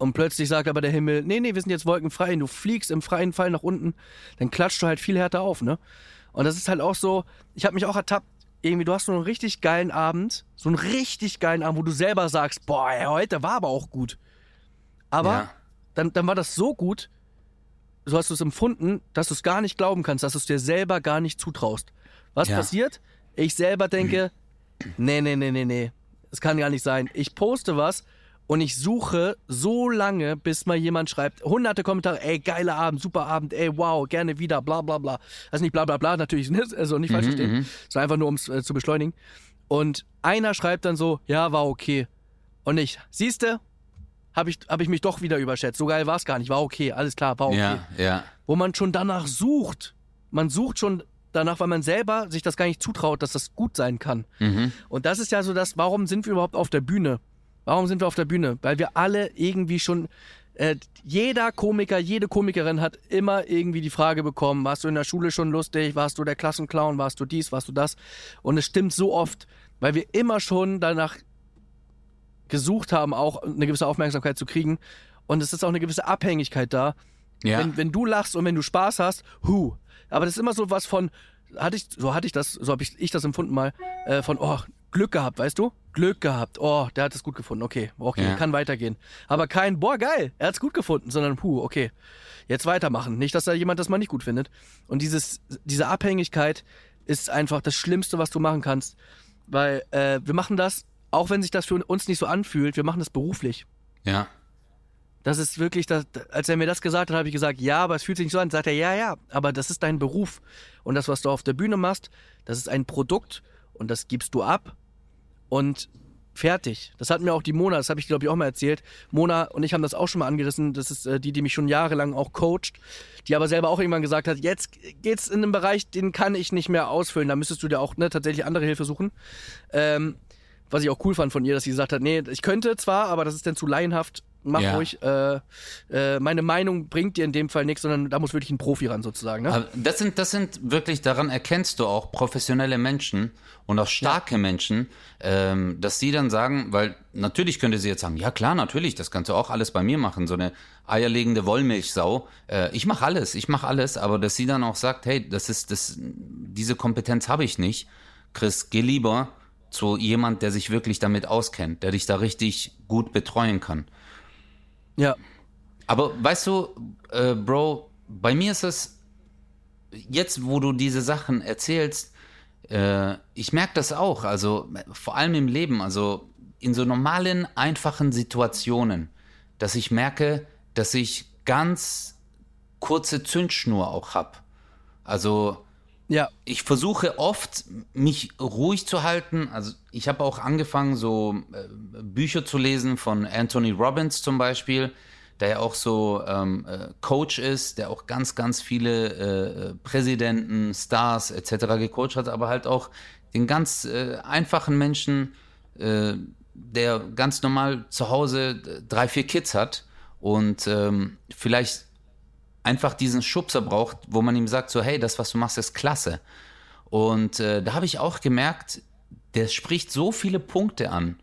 und plötzlich sagt aber der Himmel, nee, nee, wir sind jetzt wolkenfrei und du fliegst im freien Fall nach unten, dann klatscht du halt viel härter auf, ne? Und das ist halt auch so, ich habe mich auch ertappt, irgendwie, du hast so einen richtig geilen Abend, so einen richtig geilen Abend, wo du selber sagst, boah, ey, heute war aber auch gut. Aber Ja. dann, dann war das so gut, so hast du es empfunden, dass du es gar nicht glauben kannst, dass du es dir selber gar nicht zutraust. Was Ja. passiert? Ich selber denke, nee, nee, nee, nee, nee, es kann gar nicht sein. Ich poste was und ich suche so lange, bis mal jemand schreibt, hunderte Kommentare, ey, geiler Abend, super Abend, ey, wow, gerne wieder, bla bla bla. Also nicht bla bla bla, natürlich, ne? also nicht falsch verstehen, sondern einfach nur, um es äh, zu beschleunigen. Und einer schreibt dann so, ja, war okay. Und ich, siehste, habe ich, hab ich mich doch wieder überschätzt. So geil war es gar nicht, war okay, alles klar, war okay Ja, ja. wo man schon danach sucht. Man sucht schon danach, weil man selber sich das gar nicht zutraut, dass das gut sein kann. Mhm. Und das ist ja so das, warum sind wir überhaupt auf der Bühne? Warum sind wir auf der Bühne? Weil wir alle irgendwie schon, äh, jeder Komiker, jede Komikerin hat immer irgendwie die Frage bekommen, warst du in der Schule schon lustig, warst du der Klassenclown, warst du dies, warst du das? Und es stimmt so oft, weil wir immer schon danach gesucht haben, auch eine gewisse Aufmerksamkeit zu kriegen. Und es ist auch eine gewisse Abhängigkeit da, Ja. wenn, wenn du lachst und wenn du Spaß hast, hu. Aber das ist immer so was von, hatte ich, so hatte ich das, so habe ich, ich das empfunden mal, äh, von, oh, Glück gehabt, weißt du? Glück gehabt. Oh, der hat es gut gefunden. Okay, okay, Ja. kann weitergehen. Aber kein, boah, geil, er hat es gut gefunden, sondern, puh, okay, jetzt weitermachen. Nicht, dass da jemand das mal nicht gut findet. Und dieses, diese Abhängigkeit ist einfach das Schlimmste, was du machen kannst. Weil äh, wir machen das, auch wenn sich das für uns nicht so anfühlt, wir machen das beruflich. ja. Das ist wirklich, das, als er mir das gesagt hat, habe ich gesagt, ja, aber es fühlt sich nicht so an. Sagt er, ja, ja, aber das ist dein Beruf. Und das, was du auf der Bühne machst, das ist ein Produkt und das gibst du ab und fertig. Das hat mir auch die Mona, das habe ich glaube ich auch mal erzählt. Mona und ich haben das auch schon mal angerissen. Das ist äh, die, die mich schon jahrelang auch coacht, die aber selber auch irgendwann gesagt hat, jetzt geht's in einen Bereich, den kann ich nicht mehr ausfüllen. Da müsstest du dir auch ne, tatsächlich andere Hilfe suchen. Ähm, was ich auch cool fand von ihr, dass sie gesagt hat, nee, ich könnte zwar, aber das ist dann zu laienhaft. Mach Ja. ruhig. Äh, äh, meine Meinung bringt dir in dem Fall nichts, sondern da muss wirklich ein Profi ran sozusagen. Ne? Das sind, das sind wirklich, daran erkennst du auch professionelle Menschen und auch starke Menschen, ähm, dass sie dann sagen, weil natürlich könnte sie jetzt sagen, ja klar, natürlich, das kannst du auch alles bei mir machen, so eine eierlegende Wollmilchsau. Äh, ich mache alles, ich mache alles, aber dass sie dann auch sagt, hey, das ist, das, diese Kompetenz habe ich nicht. Chris, geh lieber zu jemand, der sich wirklich damit auskennt, der dich da richtig gut betreuen kann. Ja. Aber weißt du, äh, Bro, bei mir ist es jetzt, wo du diese Sachen erzählst, äh, ich merke das auch. Also vor allem im Leben, also in so normalen, einfachen Situationen, dass ich merke, dass ich ganz kurze Zündschnur auch hab. Also Ja. ich versuche oft, mich ruhig zu halten. Also ich habe auch angefangen, so äh, Bücher zu lesen von Anthony Robbins zum Beispiel, der ja auch so ähm, äh, Coach ist, der auch ganz, ganz viele äh, äh, Präsidenten, Stars etc. gecoacht hat, aber halt auch den ganz äh, einfachen Menschen, äh, der ganz normal zu Hause drei, vier Kids hat und ähm, vielleicht einfach diesen Schubser braucht, wo man ihm sagt, so hey, das, was du machst, ist klasse. Und äh, da habe ich auch gemerkt, der spricht so viele Punkte an,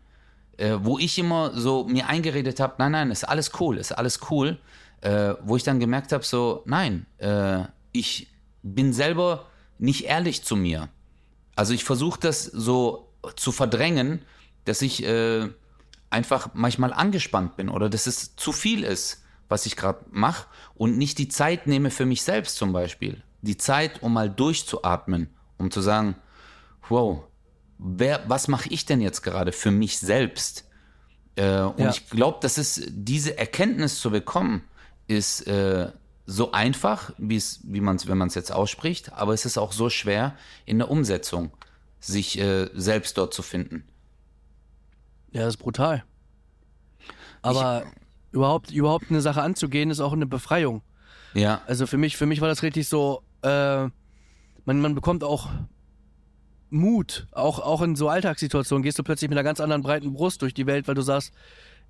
äh, wo ich immer so mir eingeredet habe, nein, nein, ist alles cool, ist alles cool, äh, wo ich dann gemerkt habe, so nein, äh, ich bin selber nicht ehrlich zu mir. Also ich versuche das so zu verdrängen, dass ich äh, einfach manchmal angespannt bin oder dass es zu viel ist, was ich gerade mache und nicht die Zeit nehme für mich selbst zum Beispiel. Die Zeit, um mal durchzuatmen, um zu sagen, wow, wer, was mache ich denn jetzt gerade für mich selbst? Äh, und Ja. ich glaube, das ist diese Erkenntnis zu bekommen, ist äh, so einfach, wie es, wie man wenn man es jetzt ausspricht, aber es ist auch so schwer in der Umsetzung, sich äh, selbst dort zu finden. Ja, das ist brutal. Aber überhaupt, überhaupt eine Sache anzugehen, ist auch eine Befreiung. Ja, Also für mich, für mich war das richtig so, äh, man, man bekommt auch Mut, auch, auch in so Alltagssituationen gehst du plötzlich mit einer ganz anderen breiten Brust durch die Welt, weil du sagst,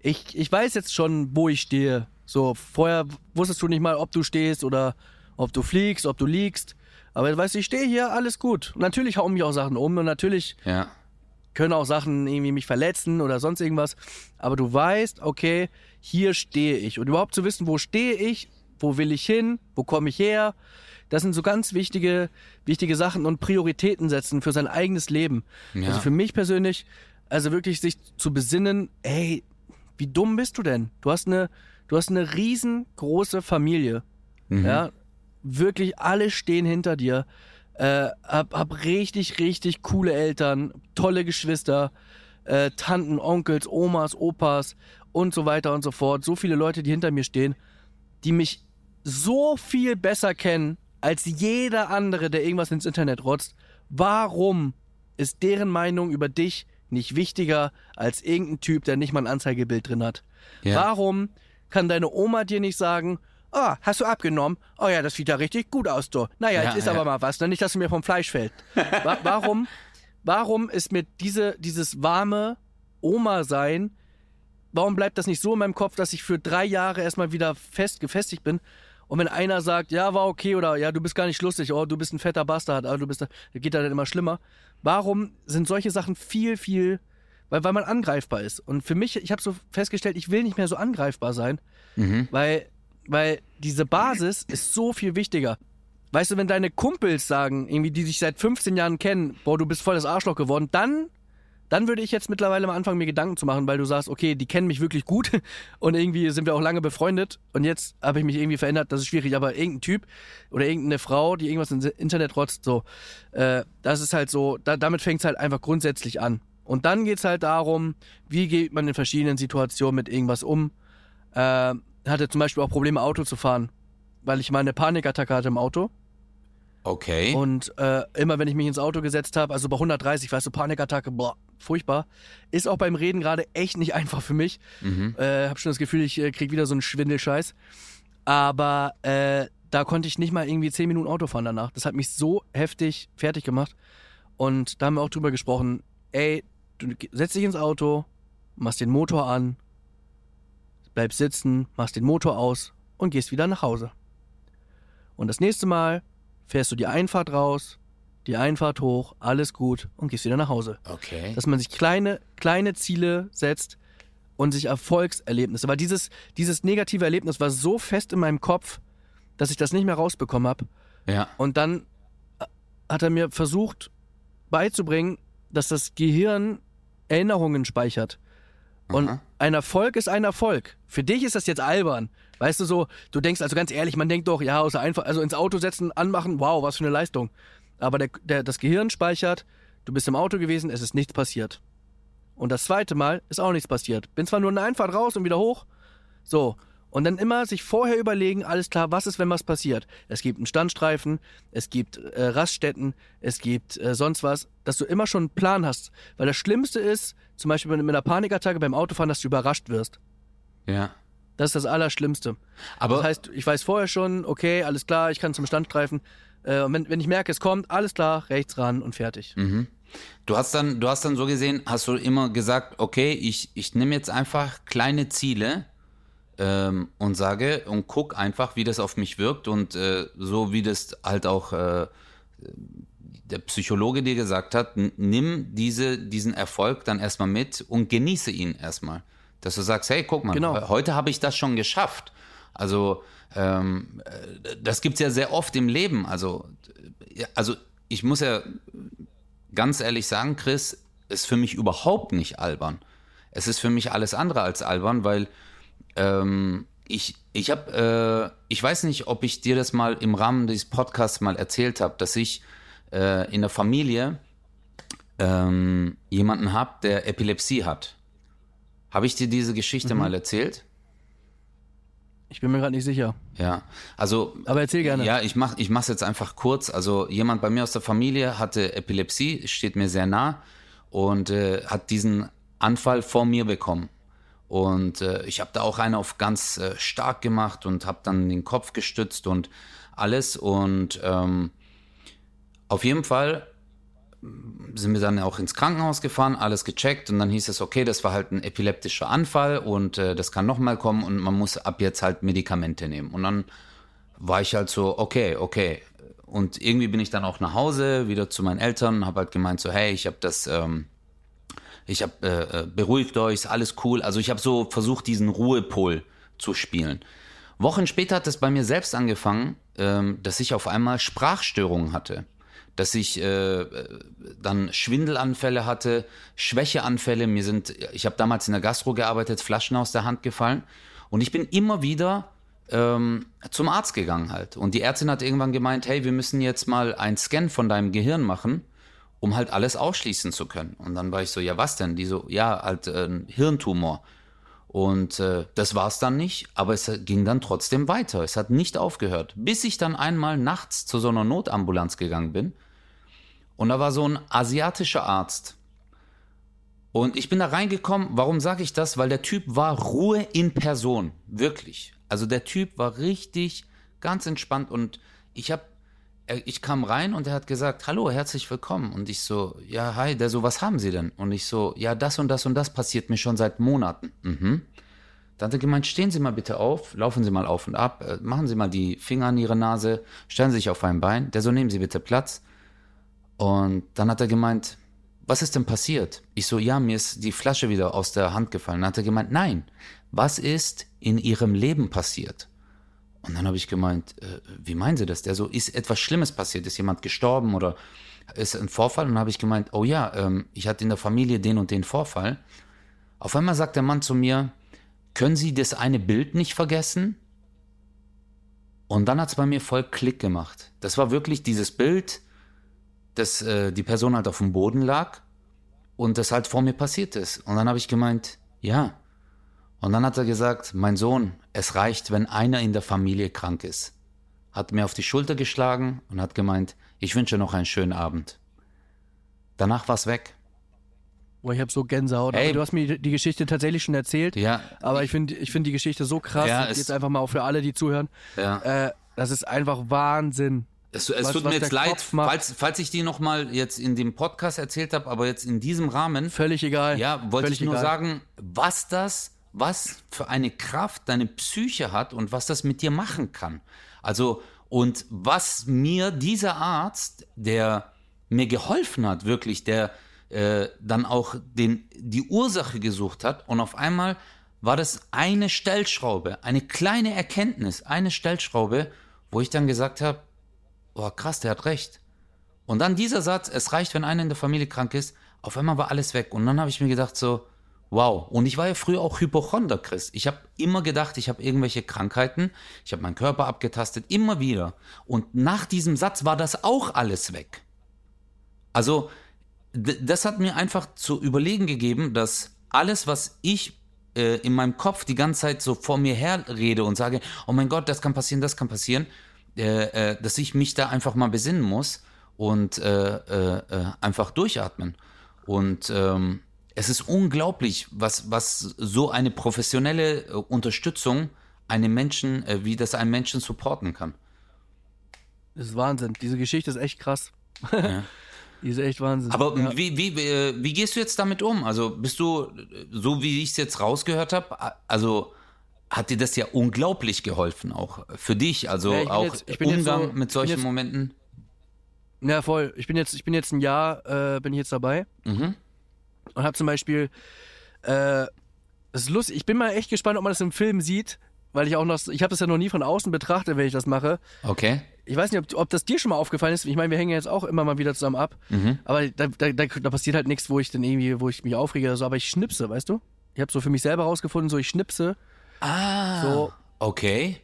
ich, ich weiß jetzt schon, wo ich stehe. So, vorher wusstest du nicht mal, ob du stehst oder ob du fliegst, ob du liegst. Aber weißt du, ich stehe hier, alles gut. Und natürlich hauen mich auch Sachen um und natürlich ja, können auch Sachen irgendwie mich verletzen oder sonst irgendwas. Aber du weißt, okay, hier stehe ich. Und überhaupt zu wissen, wo stehe ich, wo will ich hin, wo komme ich her, das sind so ganz wichtige, wichtige Sachen und Prioritäten setzen für sein eigenes Leben. Ja. Also für mich persönlich, also wirklich sich zu besinnen, ey, wie dumm bist du denn? Du hast eine, du hast eine riesengroße Familie. Mhm. Ja, wirklich alle stehen hinter dir. Äh, hab, hab richtig, richtig coole Eltern, tolle Geschwister, äh, Tanten, Onkels, Omas, Opas und so weiter und so fort. So viele Leute, die hinter mir stehen, die mich so viel besser kennen als jeder andere, der irgendwas ins Internet rotzt. Warum ist deren Meinung über dich nicht wichtiger als irgendein Typ, der nicht mal ein Anzeigebild drin hat? Ja. Warum kann deine Oma dir nicht sagen, oh, hast du abgenommen? Oh ja, das sieht ja richtig gut aus, du. Naja, Ja, jetzt ist ja. aber mal was, ne? nicht, dass du mir vom Fleisch fällt. Wa warum, warum ist mir diese, dieses warme Oma-Sein, warum bleibt das nicht so in meinem Kopf, dass ich für drei Jahre erstmal wieder fest gefestigt bin? Und wenn einer sagt, ja, war okay oder ja, du bist gar nicht lustig, oh, du bist ein fetter Bastard, aber du bist, da geht da dann immer schlimmer. Warum sind solche Sachen viel, viel, weil, weil man angreifbar ist? Und für mich, ich habe so festgestellt, ich will nicht mehr so angreifbar sein, Mhm. weil, weil diese Basis ist so viel wichtiger. Weißt du, wenn deine Kumpels sagen, irgendwie, die sich seit 15 Jahren kennen, boah, du bist voll das Arschloch geworden, dann, dann würde ich jetzt mittlerweile mal anfangen, mir Gedanken zu machen, weil du sagst, okay, die kennen mich wirklich gut und irgendwie sind wir auch lange befreundet und jetzt habe ich mich irgendwie verändert, das ist schwierig, aber irgendein Typ oder irgendeine Frau, die irgendwas ins Internet rotzt, so, äh, das ist halt so, da, damit fängt es halt einfach grundsätzlich an. Und dann geht's halt darum, wie geht man in verschiedenen Situationen mit irgendwas um. Äh, hatte zum Beispiel auch Probleme, Auto zu fahren, weil ich mal eine Panikattacke hatte im Auto. Okay. Und äh, immer wenn ich mich ins Auto gesetzt habe, also bei 130, weißt du, Panikattacke, boah, furchtbar. Ist auch beim Reden gerade echt nicht einfach für mich. mhm. Äh, hab schon das Gefühl, ich äh, krieg wieder so einen Schwindelscheiß. Aber äh, da konnte ich nicht mal irgendwie 10 Minuten Auto fahren danach. Das hat mich so heftig fertig gemacht. Und da haben wir auch drüber gesprochen, ey, du ge- setz dich ins Auto, machst den Motor an, bleibst sitzen, machst den Motor aus und gehst wieder nach Hause. Und das nächste Mal fährst du die Einfahrt raus, die Einfahrt hoch, alles gut und gehst wieder nach Hause Okay. dass man sich kleine, kleine Ziele setzt und sich Erfolgserlebnisse. Weil dieses, dieses negative Erlebnis war so fest in meinem Kopf, dass ich das nicht mehr rausbekommen habe. ja. Und dann äh, hat er mir versucht beizubringen, dass das Gehirn Erinnerungen speichert. Und Aha. ein Erfolg ist ein Erfolg. Für dich ist das jetzt albern. Weißt du so, du denkst also ganz ehrlich, man denkt doch, ja, außer einfach, also ins Auto setzen, anmachen, wow, was für eine Leistung. Aber der, der, das Gehirn speichert, du bist im Auto gewesen, es ist nichts passiert. Und das zweite Mal ist auch nichts passiert. Bin zwar nur eine Einfahrt raus und wieder hoch. So. Und dann immer sich vorher überlegen, alles klar, was ist, wenn was passiert? Es gibt einen Standstreifen, es gibt äh, Raststätten, es gibt äh, sonst was, dass du immer schon einen Plan hast. Weil das Schlimmste ist, zum Beispiel mit, einer Panikattacke beim Autofahren, dass du überrascht wirst. Ja. Das ist das Allerschlimmste. Aber Das heißt, ich weiß vorher schon, okay, alles klar, ich kann zum Standstreifen. Äh, und wenn, wenn ich merke, es kommt, alles klar, rechts ran und fertig. Mhm. Du hast dann, du hast dann so gesehen, hast du immer gesagt, okay, ich, ich nehme jetzt einfach kleine Ziele ähm, und sage und guck einfach, wie das auf mich wirkt und äh, so wie das halt auch äh, der Psychologe dir gesagt hat, nimm diese, diesen Erfolg dann erstmal mit und genieße ihn erstmal. Dass du sagst, hey, guck mal, Genau. heute habe ich das schon geschafft. Also ähm, äh, das gibt's ja sehr oft im Leben. Also, also ich muss ja ganz ehrlich sagen, Chris, ist für mich überhaupt nicht albern. Es ist für mich alles andere als albern, weil ähm, ich, ich habe, äh, ich weiß nicht, ob ich dir das mal im Rahmen dieses Podcasts mal erzählt habe, dass ich äh, in der Familie ähm, jemanden habe, der Epilepsie hat. Habe ich dir diese Geschichte mal erzählt? Ich bin mir gerade nicht sicher. Ja, also. Aber erzähl gerne. Ja, ich mach, ich mach's jetzt einfach kurz. Also jemand bei mir aus der Familie hatte Epilepsie, steht mir sehr nah und äh, hat diesen Anfall vor mir bekommen. Und äh, ich habe da auch einen auf ganz äh, stark gemacht und habe dann den Kopf gestützt und alles. Und ähm, auf jeden Fall sind wir dann auch ins Krankenhaus gefahren, alles gecheckt und dann hieß es, okay, das war halt ein epileptischer Anfall und äh, das kann nochmal kommen und man muss ab jetzt halt Medikamente nehmen. Und dann war ich halt so, okay, okay. Und irgendwie bin ich dann auch nach Hause, wieder zu meinen Eltern habe halt gemeint so, hey, ich habe das, ähm, ich habe, äh, äh, beruhigt euch, alles cool. Also ich habe so versucht, diesen Ruhepol zu spielen. Wochen später hat es bei mir selbst angefangen, ähm, dass ich auf einmal Sprachstörungen hatte dass ich äh, dann Schwindelanfälle hatte, Schwächeanfälle. Mir sind, ich habe damals in der Gastro gearbeitet, Flaschen aus der Hand gefallen und ich bin immer wieder ähm, zum Arzt gegangen halt. Und die Ärztin hat irgendwann gemeint, hey, wir müssen jetzt mal einen Scan von deinem Gehirn machen, um halt alles ausschließen zu können. Und dann war ich so, ja was denn? Die so, ja, halt äh, Hirntumor. Und äh, das war es dann nicht, aber es ging dann trotzdem weiter. Es hat nicht aufgehört, bis ich dann einmal nachts zu so einer Notambulanz gegangen bin und da war so ein asiatischer Arzt. Und ich bin da reingekommen, warum sage ich das? Weil der Typ war Ruhe in Person, wirklich. Also der Typ war richtig ganz entspannt und ich habe ich kam rein und er hat gesagt, hallo, herzlich willkommen. Und ich so, ja, hi, der so, was haben Sie denn? Und ich so, ja, das und das und das passiert mir schon seit Monaten. Mhm. Dann hat er gemeint, stehen Sie mal bitte auf, laufen Sie mal auf und ab, äh, machen Sie mal die Finger an Ihre Nase, stellen Sie sich auf ein Bein. Der so, nehmen Sie bitte Platz. Und dann hat er gemeint, was ist denn passiert? Ich so, ja, mir ist die Flasche wieder aus der Hand gefallen. Dann hat er gemeint, nein, was ist in Ihrem Leben passiert? Und dann habe ich gemeint, äh, wie meinen Sie das? Der so, ist etwas Schlimmes passiert? Ist jemand gestorben oder ist ein Vorfall? Und dann habe ich gemeint, oh ja, ähm, ich hatte in der Familie den und den Vorfall. Auf einmal sagt der Mann zu mir, können Sie das eine Bild nicht vergessen? Und dann hat es bei mir voll Klick gemacht. Das war wirklich dieses Bild, dass äh, die Person halt auf dem Boden lag und das halt vor mir passiert ist. Und dann habe ich gemeint, ja. Und dann hat er gesagt, mein Sohn, es reicht, wenn einer in der Familie krank ist. Hat mir auf die Schulter geschlagen und hat gemeint, ich wünsche noch einen schönen Abend. Danach war es weg. Boah, ich habe so Gänsehaut. Ey. Du hast mir die Geschichte tatsächlich schon erzählt. Ja. Aber ich finde ich find die Geschichte so krass. Ja, jetzt einfach mal auch für alle, die zuhören. Ja. Äh, das ist einfach Wahnsinn. Es, es Was- tut was mir jetzt leid, falls, falls ich die nochmal jetzt in dem Podcast erzählt habe, aber jetzt in diesem Rahmen, Völlig egal. ja, wollte ich nur egal. sagen, was das, was für eine Kraft deine Psyche hat und was das mit dir machen kann. Also, und was mir dieser Arzt, der mir geholfen hat, wirklich, der äh, dann auch den, die Ursache gesucht hat und auf einmal war das eine Stellschraube, eine kleine Erkenntnis, eine Stellschraube, wo ich dann gesagt habe, boah, krass, der hat recht. Und dann dieser Satz, es reicht, wenn einer in der Familie krank ist, auf einmal war alles weg. Und dann habe ich mir gedacht so, wow. Und ich war ja früher auch Hypochonder, Chris. Ich habe immer gedacht, ich habe irgendwelche Krankheiten. Ich habe meinen Körper abgetastet, immer wieder. Und nach diesem Satz war das auch alles weg. Also, das hat mir einfach zu überlegen gegeben, dass alles, was ich äh, in meinem Kopf die ganze Zeit so vor mir her rede und sage, oh mein Gott, das kann passieren, das kann passieren, äh, äh, dass ich mich da einfach mal besinnen muss und äh, äh, äh, einfach durchatmen. Und ähm, es ist unglaublich, was, was so eine professionelle äh, Unterstützung einem Menschen, äh, wie das einen Menschen supporten kann. Das ist Wahnsinn. Diese Geschichte ist echt krass. Die ist echt Wahnsinn. Aber ja. wie, wie, äh, wie gehst du jetzt damit um? Also bist du, äh, so wie ich es jetzt rausgehört habe, also hat dir das ja unglaublich geholfen, auch für dich, also Ja, ich bin auch jetzt- Umgang so- mit solchen jetzt- Momenten? Ja, voll. Ich bin jetzt, ich bin jetzt ein Jahr, äh, bin ich jetzt dabei Mhm. Und habe zum Beispiel, äh, das ist lustig, ich bin mal echt gespannt, ob man das im Film sieht, weil ich auch noch, ich habe das ja noch nie von außen betrachtet, wenn ich das mache. Okay. Ich weiß nicht, ob, ob das dir schon mal aufgefallen ist. Ich meine, wir hängen jetzt auch immer mal wieder zusammen ab, Mhm. aber da, da, da, passiert halt nichts, wo ich dann irgendwie, wo ich mich aufrege oder so, aber ich schnipse, weißt du? Ich habe so für mich selber rausgefunden, so ich schnipse, Ah. so Okay.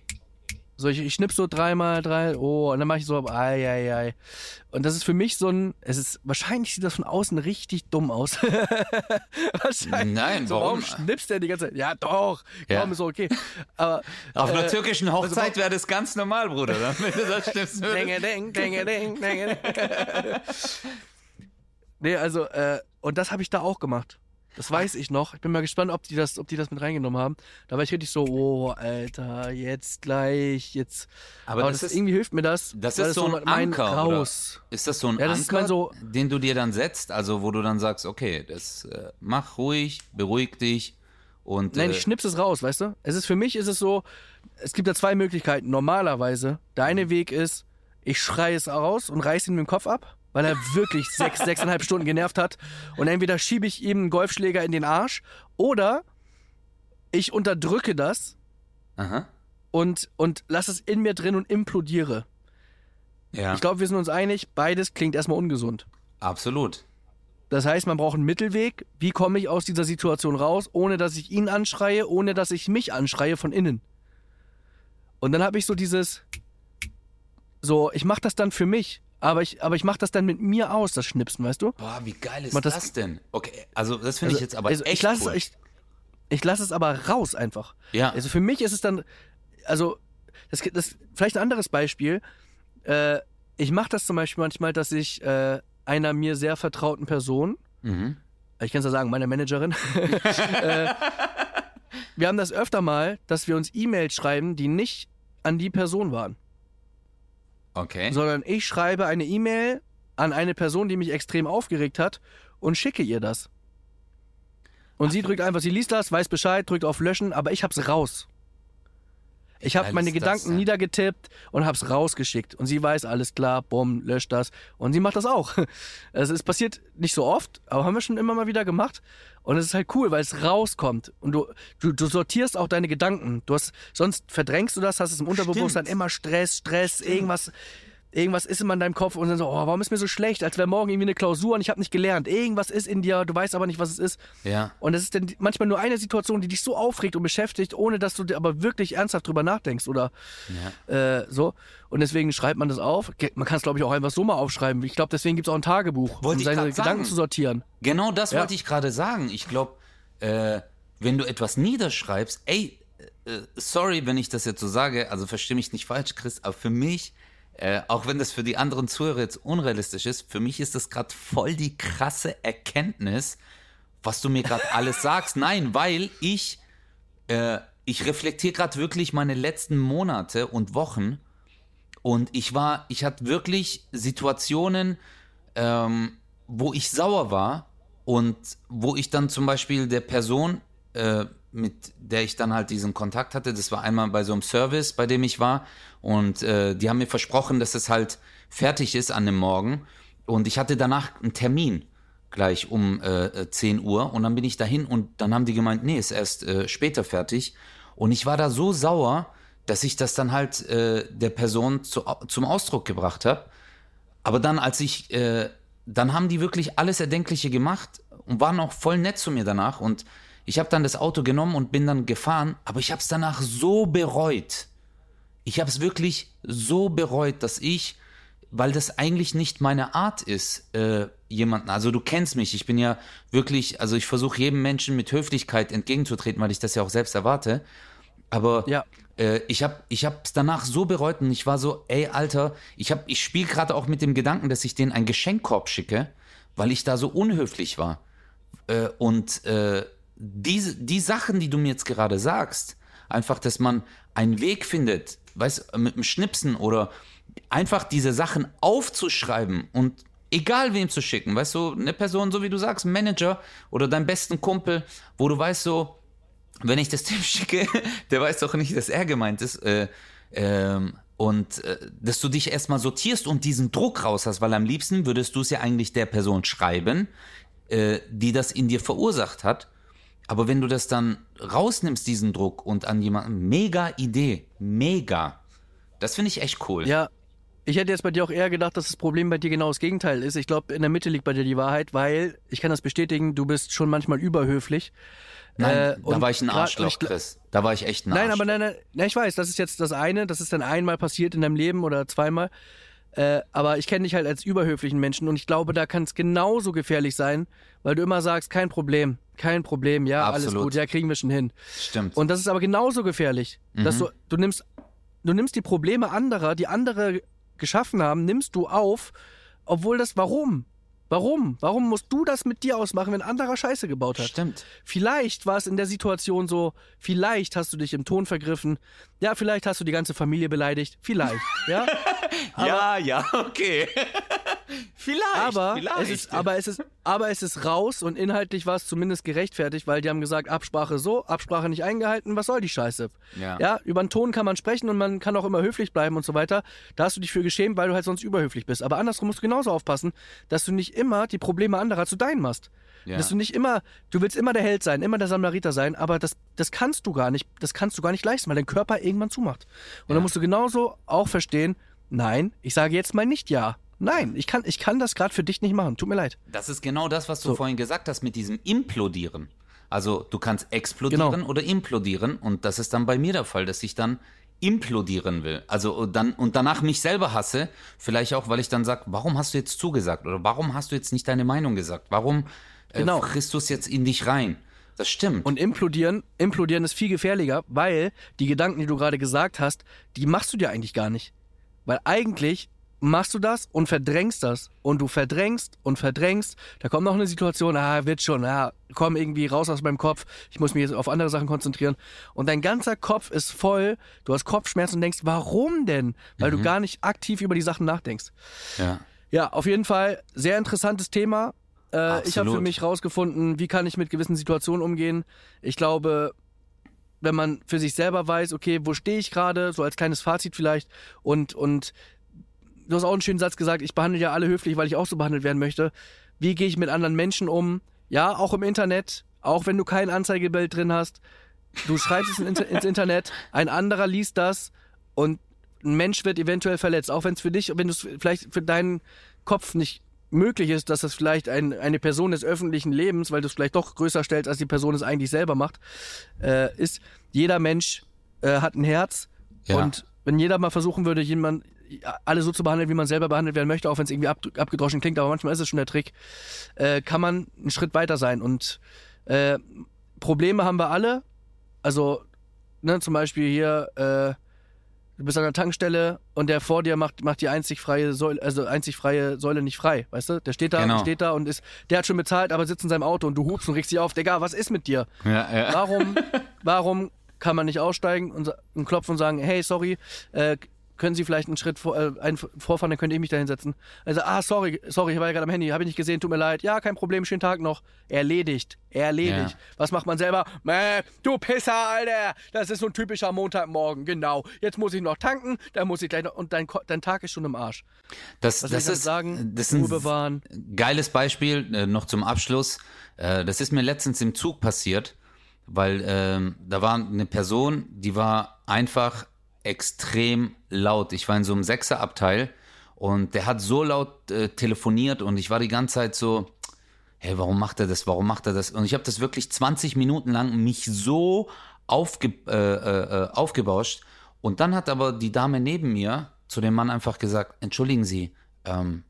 So, ich, ich schnipp so dreimal, drei, oh, und dann mache ich so, ei, ei, ei. Und das ist für mich so ein, es ist, wahrscheinlich sieht das von außen richtig dumm aus. wahrscheinlich. Nein, so, warum? schnippst du denn die ganze Zeit? Ja, doch, Ja. komm, ist okay. Aber, Auf einer äh, türkischen Hochzeit wäre das ganz normal, Bruder. Dann, wenn du das stimmst. Denge, deng, denge, deng, denge, deng. Nee, also, äh, und das habe ich da auch gemacht. Das weiß ich noch. Ich bin mal gespannt, ob die das, ob die das mit reingenommen haben. Da war ich richtig so, oh, Alter, jetzt gleich, jetzt. Aber Aber das das, ist- irgendwie hilft mir das. Das ist so ein mein Anker, raus. Oder? Ist das so ein Ja, Anker, mein so- den du dir dann setzt? Also, wo du dann sagst, okay, das äh, mach ruhig, beruhig dich und Nein, äh, ich schnips es raus, weißt du? Es ist für mich ist es so, es gibt da zwei Möglichkeiten. Normalerweise, der eine Weg ist, ich schreie es raus und reiß ihn mit dem Kopf ab, weil er wirklich sechs, sechseinhalb Stunden genervt hat. Und entweder schiebe ich ihm einen Golfschläger in den Arsch oder ich unterdrücke das aha, und, und lasse es in mir drin und implodiere. ja, Ich glaube, wir sind uns einig, beides klingt erstmal ungesund. absolut. Das heißt, man braucht einen Mittelweg. Wie komme ich aus dieser Situation raus, ohne dass ich ihn anschreie, ohne dass ich mich anschreie von innen? Und dann habe ich so dieses, so, ich mache das dann für mich, aber ich, aber ich mache das dann mit mir aus, das Schnipsen, weißt du? Boah, wie geil ist das, das- denn? Okay, also das finde ich jetzt aber also echt ich lasse cool. es, ich, ich lasse es aber raus einfach. ja, Also für mich ist es dann, also das, das vielleicht ein anderes Beispiel. Äh, ich mache das zum Beispiel manchmal, dass ich äh, einer mir sehr vertrauten Person mhm. ich kann es ja sagen, meine Managerin. äh, wir haben das öfter mal, dass wir uns E-Mails schreiben, die nicht an die Person waren, okay. sondern ich schreibe eine E-Mail an eine Person, die mich extrem aufgeregt hat und schicke ihr das. Und sie drückt einfach, sie liest das, weiß Bescheid, drückt auf Löschen, aber ich hab's raus. Ich habe meine ist das Gedanken denn? niedergetippt und hab's rausgeschickt. Und sie weiß, alles klar, bumm, löscht das. Und sie macht das auch. Es ist passiert nicht so oft, aber haben wir schon immer mal wieder gemacht. Und es ist halt cool, weil es rauskommt. Und du, du, du sortierst auch deine Gedanken. Du hast, sonst verdrängst du das, hast es im Unterbewusstsein Stimmt. immer Stress, Stress, irgendwas. Irgendwas ist immer in deinem Kopf und dann so, oh, warum ist mir so schlecht, als wäre morgen irgendwie eine Klausur und ich habe nicht gelernt. Irgendwas ist in dir, du weißt aber nicht, was es ist. Ja. Und es ist dann manchmal nur eine Situation, die dich so aufregt und beschäftigt, ohne dass du dir aber wirklich ernsthaft drüber nachdenkst oder äh, so. Und deswegen schreibt man das auf. Man kann es, glaube ich, auch einfach so mal aufschreiben. Ich glaube, deswegen gibt es auch ein Tagebuch, Wollte um seine Gedanken zu sortieren. Genau das Ja. wollte ich gerade sagen. Ich glaube, äh, wenn du etwas niederschreibst, ey, äh, sorry, wenn ich das jetzt so sage, also verstehe mich nicht falsch, Chris, aber für mich, äh, auch wenn das für die anderen Zuhörer jetzt unrealistisch ist, für mich ist das gerade voll die krasse Erkenntnis, was du mir gerade alles sagst. Nein, weil ich, äh, ich reflektiere gerade wirklich meine letzten Monate und Wochen und ich war, ich hatte wirklich Situationen, ähm, wo ich sauer war und wo ich dann zum Beispiel der Person, äh, mit der ich dann halt diesen Kontakt hatte, das war einmal bei so einem Service, bei dem ich war. Und äh, die haben mir versprochen, dass es halt fertig ist an dem Morgen. Und ich hatte danach einen Termin gleich um äh, äh, 10 Uhr. Und dann bin ich dahin und dann haben die gemeint, nee, ist erst äh, später fertig. Und ich war da so sauer, dass ich das dann halt äh, der Person zu, zum Ausdruck gebracht habe. Aber dann, als ich, äh, dann haben die wirklich alles Erdenkliche gemacht und waren auch voll nett zu mir danach. Und ich habe dann das Auto genommen und bin dann gefahren, aber ich habe es danach so bereut. Ich habe es wirklich so bereut, dass ich, weil das eigentlich nicht meine Art ist, äh, jemanden, also du kennst mich, ich bin ja wirklich, also ich versuche jedem Menschen mit Höflichkeit entgegenzutreten, weil ich das ja auch selbst erwarte. Aber Ja. äh, ich habe ich es danach so bereut und ich war so, ey, Alter, ich, hab- ich spiele gerade auch mit dem Gedanken, dass ich denen einen Geschenkkorb schicke, weil ich da so unhöflich war. Äh, und äh, diese, die Sachen, die du mir jetzt gerade sagst, einfach, dass man einen Weg findet, weißt mit dem Schnipsen oder einfach diese Sachen aufzuschreiben und egal wem zu schicken, weißt du, eine Person, so wie du sagst, Manager oder deinen besten Kumpel, wo du weißt so, wenn ich das dem schicke, der weiß doch nicht, dass er gemeint ist. Äh, ähm, und äh, dass du dich erstmal sortierst und diesen Druck raus hast, weil am liebsten würdest du es ja eigentlich der Person schreiben, äh, die das in dir verursacht hat. Aber wenn du das dann rausnimmst, diesen Druck und an jemanden, mega Idee, mega. Das finde ich echt cool. Ja, Ich hätte jetzt bei dir auch eher gedacht, dass das Problem bei dir genau das Gegenteil ist. Ich glaube, in der Mitte liegt bei dir die Wahrheit, weil, ich kann das bestätigen, du bist schon manchmal überhöflich. Nein, Äh, da war ich ein Arschloch, ich Chris. Da war ich echt ein Nein, Arschloch. aber nein, nein, nein, ich weiß, das ist jetzt das eine, das ist dann einmal passiert in deinem Leben oder zweimal. Äh, aber ich kenne dich halt als überhöflichen Menschen und ich glaube, da kann es genauso gefährlich sein, weil du immer sagst, kein Problem, kein Problem, ja, alles Absolut. gut, ja, kriegen wir schon hin. Stimmt. Und das ist aber genauso gefährlich, dass Mhm. du, du nimmst, du nimmst die Probleme anderer, die andere geschaffen haben, nimmst du auf, obwohl das, warum? Warum? Warum musst du das mit dir ausmachen, wenn anderer Scheiße gebaut hat? Stimmt. Vielleicht war es in der Situation so, vielleicht hast du dich im Ton vergriffen, ja, vielleicht hast du die ganze Familie beleidigt, vielleicht, ja. ja, ja, okay. vielleicht. Aber vielleicht. es ist, aber es ist, aber es ist raus und inhaltlich war es zumindest gerechtfertigt, weil die haben gesagt, Absprache so, Absprache nicht eingehalten, was soll die Scheiße? Ja. Ja, über den Ton kann man sprechen und man kann auch immer höflich bleiben und so weiter. Da hast du dich für geschämt, weil du halt sonst überhöflich bist. Aber andersrum musst du genauso aufpassen, dass du nicht immer die Probleme anderer zu deinen machst. Ja. Dass du nicht immer, du willst immer der Held sein, immer der Samariter sein, aber das, das kannst du gar nicht, das kannst du gar nicht leisten, weil dein Körper irgendwann zumacht. Und Ja. dann musst du genauso auch verstehen, nein, ich sage jetzt mal nicht ja. Nein, ich kann, ich kann das gerade für dich nicht machen. Tut mir leid. Das ist genau das, was du So. vorhin gesagt hast mit diesem Implodieren. Also du kannst explodieren Genau. oder implodieren und das ist dann bei mir der Fall, dass ich dann implodieren will. Also und dann und danach mich selber hasse, vielleicht auch, weil ich dann sage, warum hast du jetzt zugesagt oder warum hast du jetzt nicht deine Meinung gesagt? Warum äh, Genau. du es jetzt in dich rein? Das stimmt. Und implodieren, implodieren ist viel gefährlicher, weil die Gedanken, die du gerade gesagt hast, die machst du dir eigentlich gar nicht. Weil eigentlich machst du das und verdrängst das. Und du verdrängst und verdrängst. Da kommt noch eine Situation, ah, wird schon, ah, komm irgendwie raus aus meinem Kopf. Ich muss mich jetzt auf andere Sachen konzentrieren. Und dein ganzer Kopf ist voll. Du hast Kopfschmerzen und denkst, warum denn? Weil du gar nicht aktiv über die Sachen nachdenkst. ja. Ja, auf jeden Fall sehr interessantes Thema. Äh, ich habe für mich rausgefunden, wie kann ich mit gewissen Situationen umgehen. Ich glaube, wenn man für sich selber weiß, okay, wo stehe ich gerade, so als kleines Fazit vielleicht, und, und du hast auch einen schönen Satz gesagt, ich behandle ja alle höflich, weil ich auch so behandelt werden möchte. Wie gehe ich mit anderen Menschen um? Ja, auch im Internet, auch wenn du kein Anzeigebild drin hast. Du schreibst es in, ins Internet, ein anderer liest das und ein Mensch wird eventuell verletzt, auch wenn es für dich, wenn es vielleicht für deinen Kopf nicht möglich ist, dass das vielleicht ein, eine Person des öffentlichen Lebens, weil du es vielleicht doch größer stellst, als die Person es eigentlich selber macht, äh, ist, jeder Mensch äh, hat ein Herz Ja. und wenn jeder mal versuchen würde, jemand alle so zu behandeln, wie man selber behandelt werden möchte, auch wenn es irgendwie ab, abgedroschen klingt, aber manchmal ist es schon der Trick, äh, kann man einen Schritt weiter sein. Und äh, Probleme haben wir alle. Also, ne, zum Beispiel hier, äh, du bist an der Tankstelle und der vor dir macht, macht die einzig freie Säule, also einzig freie Säule nicht frei, weißt du? Der steht da, Genau. steht da und ist, der hat schon bezahlt, aber sitzt in seinem Auto und du hupst und regst dich auf, Digga, was ist mit dir? Ja, ja. Warum, warum kann man nicht aussteigen und, und klopfen und sagen, hey, sorry, äh, können Sie vielleicht einen Schritt vor, äh, einen vorfahren, dann könnt ihr mich da hinsetzen. Also, ah, sorry, sorry, ich war ja gerade am Handy, habe ich nicht gesehen, tut mir leid. Ja, kein Problem, schönen Tag noch. Erledigt, erledigt. Ja. Was macht man selber? Mäh, du Pisser, Alter, das ist so ein typischer Montagmorgen, genau. Jetzt muss ich noch tanken, dann muss ich gleich noch, und dein, dein Tag ist schon im Arsch. Das, Was das ich ist sagen? das ist ein bewahren. geiles Beispiel äh, noch zum Abschluss. Äh, das ist mir letztens im Zug passiert, weil ähm, da war eine Person, die war einfach extrem laut. Ich war in so einem Sechserabteil und der hat so laut äh, telefoniert und ich war die ganze Zeit so, hey, warum macht er das? Warum macht er das? Und ich habe das wirklich 20 Minuten lang mich so aufge, äh, äh, äh, aufgebauscht. Und dann hat aber die Dame neben mir zu dem Mann einfach gesagt, entschuldigen Sie, ähm,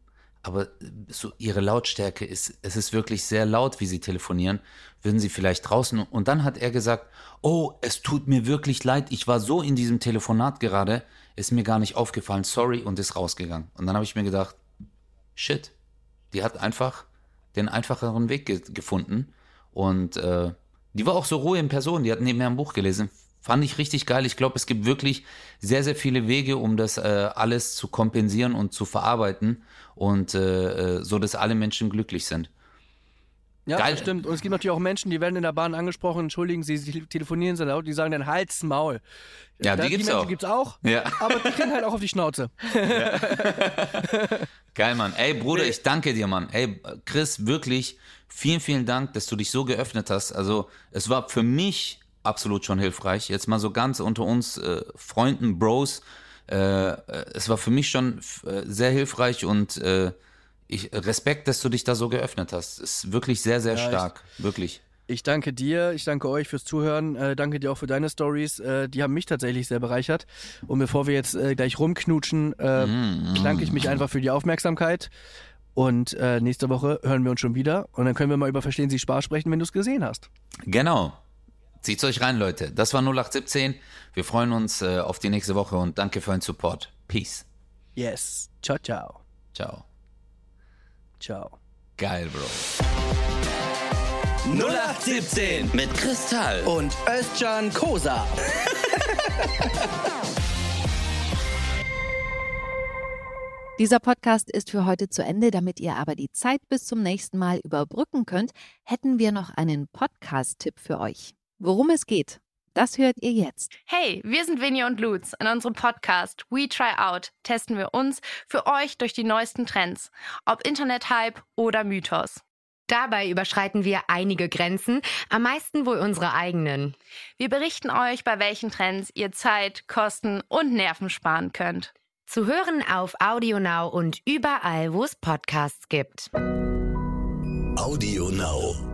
aber so ihre Lautstärke ist, es ist wirklich sehr laut, wie sie telefonieren. Würden Sie vielleicht draußen? Und dann hat er gesagt, oh, es tut mir wirklich leid, ich war so in diesem Telefonat gerade, ist mir gar nicht aufgefallen, sorry, und ist rausgegangen. Und dann habe ich mir gedacht, shit, die hat einfach den einfacheren Weg ge gefunden. Und äh, die war auch so Ruhe in Person, die hat nebenher ein Buch gelesen. Fand ich richtig geil. Ich glaube, es gibt wirklich sehr, sehr viele Wege, um das äh, alles zu kompensieren und zu verarbeiten und äh, äh, so, dass alle Menschen glücklich sind. Ja, Geil. das stimmt. Und es gibt natürlich auch Menschen, die werden in der Bahn angesprochen, entschuldigen Sie, Sie telefonieren so laut, die sagen dann Hals, Maul. Ja, Da- die gibt's Menschen auch. gibt's auch. Ja. Aber die kriegen halt auch auf die Schnauze. Geil, Mann. Ey, Bruder, Nee. ich danke dir, Mann. Ey, Chris, wirklich vielen, vielen Dank, dass du dich so geöffnet hast. Also, es war für mich absolut schon hilfreich. Jetzt mal so ganz unter uns äh, Freunden, Bros. äh, äh, es war für mich schon äh, sehr hilfreich und äh, ich, Respekt, dass du dich da so geöffnet hast. Ist wirklich sehr, sehr Ja, ich- stark. Wirklich. Ich danke dir, ich danke euch fürs Zuhören, äh, danke dir auch für deine Stories. Äh, die haben mich tatsächlich sehr bereichert. Und bevor wir jetzt äh, gleich rumknutschen, äh, Mm, bedanke ich mich einfach für die Aufmerksamkeit. Und äh, nächste Woche hören wir uns schon wieder. Und dann können wir mal über Verstehen Sie Spaß sprechen, wenn du es gesehen hast. Genau. Zieht's euch rein, Leute. Das war 0817. Wir freuen uns äh, auf die nächste Woche und danke für euren Support. Peace. Yes. Ciao, ciao. Ciao. Ciao. Geil, Bro. 0817 Mit Kristall. Und Özcan Kosa. Dieser Podcast ist für heute zu Ende. Damit ihr aber die Zeit bis zum nächsten Mal überbrücken könnt, hätten wir noch einen Podcast-Tipp für euch. Worum es geht, das hört ihr jetzt. Hey, wir sind Vinny und Lutz. In unserem Podcast We Try Out testen wir uns für euch durch die neuesten Trends, ob Internet-Hype oder Mythos. Dabei überschreiten wir einige Grenzen, am meisten wohl unsere eigenen. Wir berichten euch, bei welchen Trends ihr Zeit, Kosten und Nerven sparen könnt. Zu hören auf AudioNow und überall, wo es Podcasts gibt. Audio Now.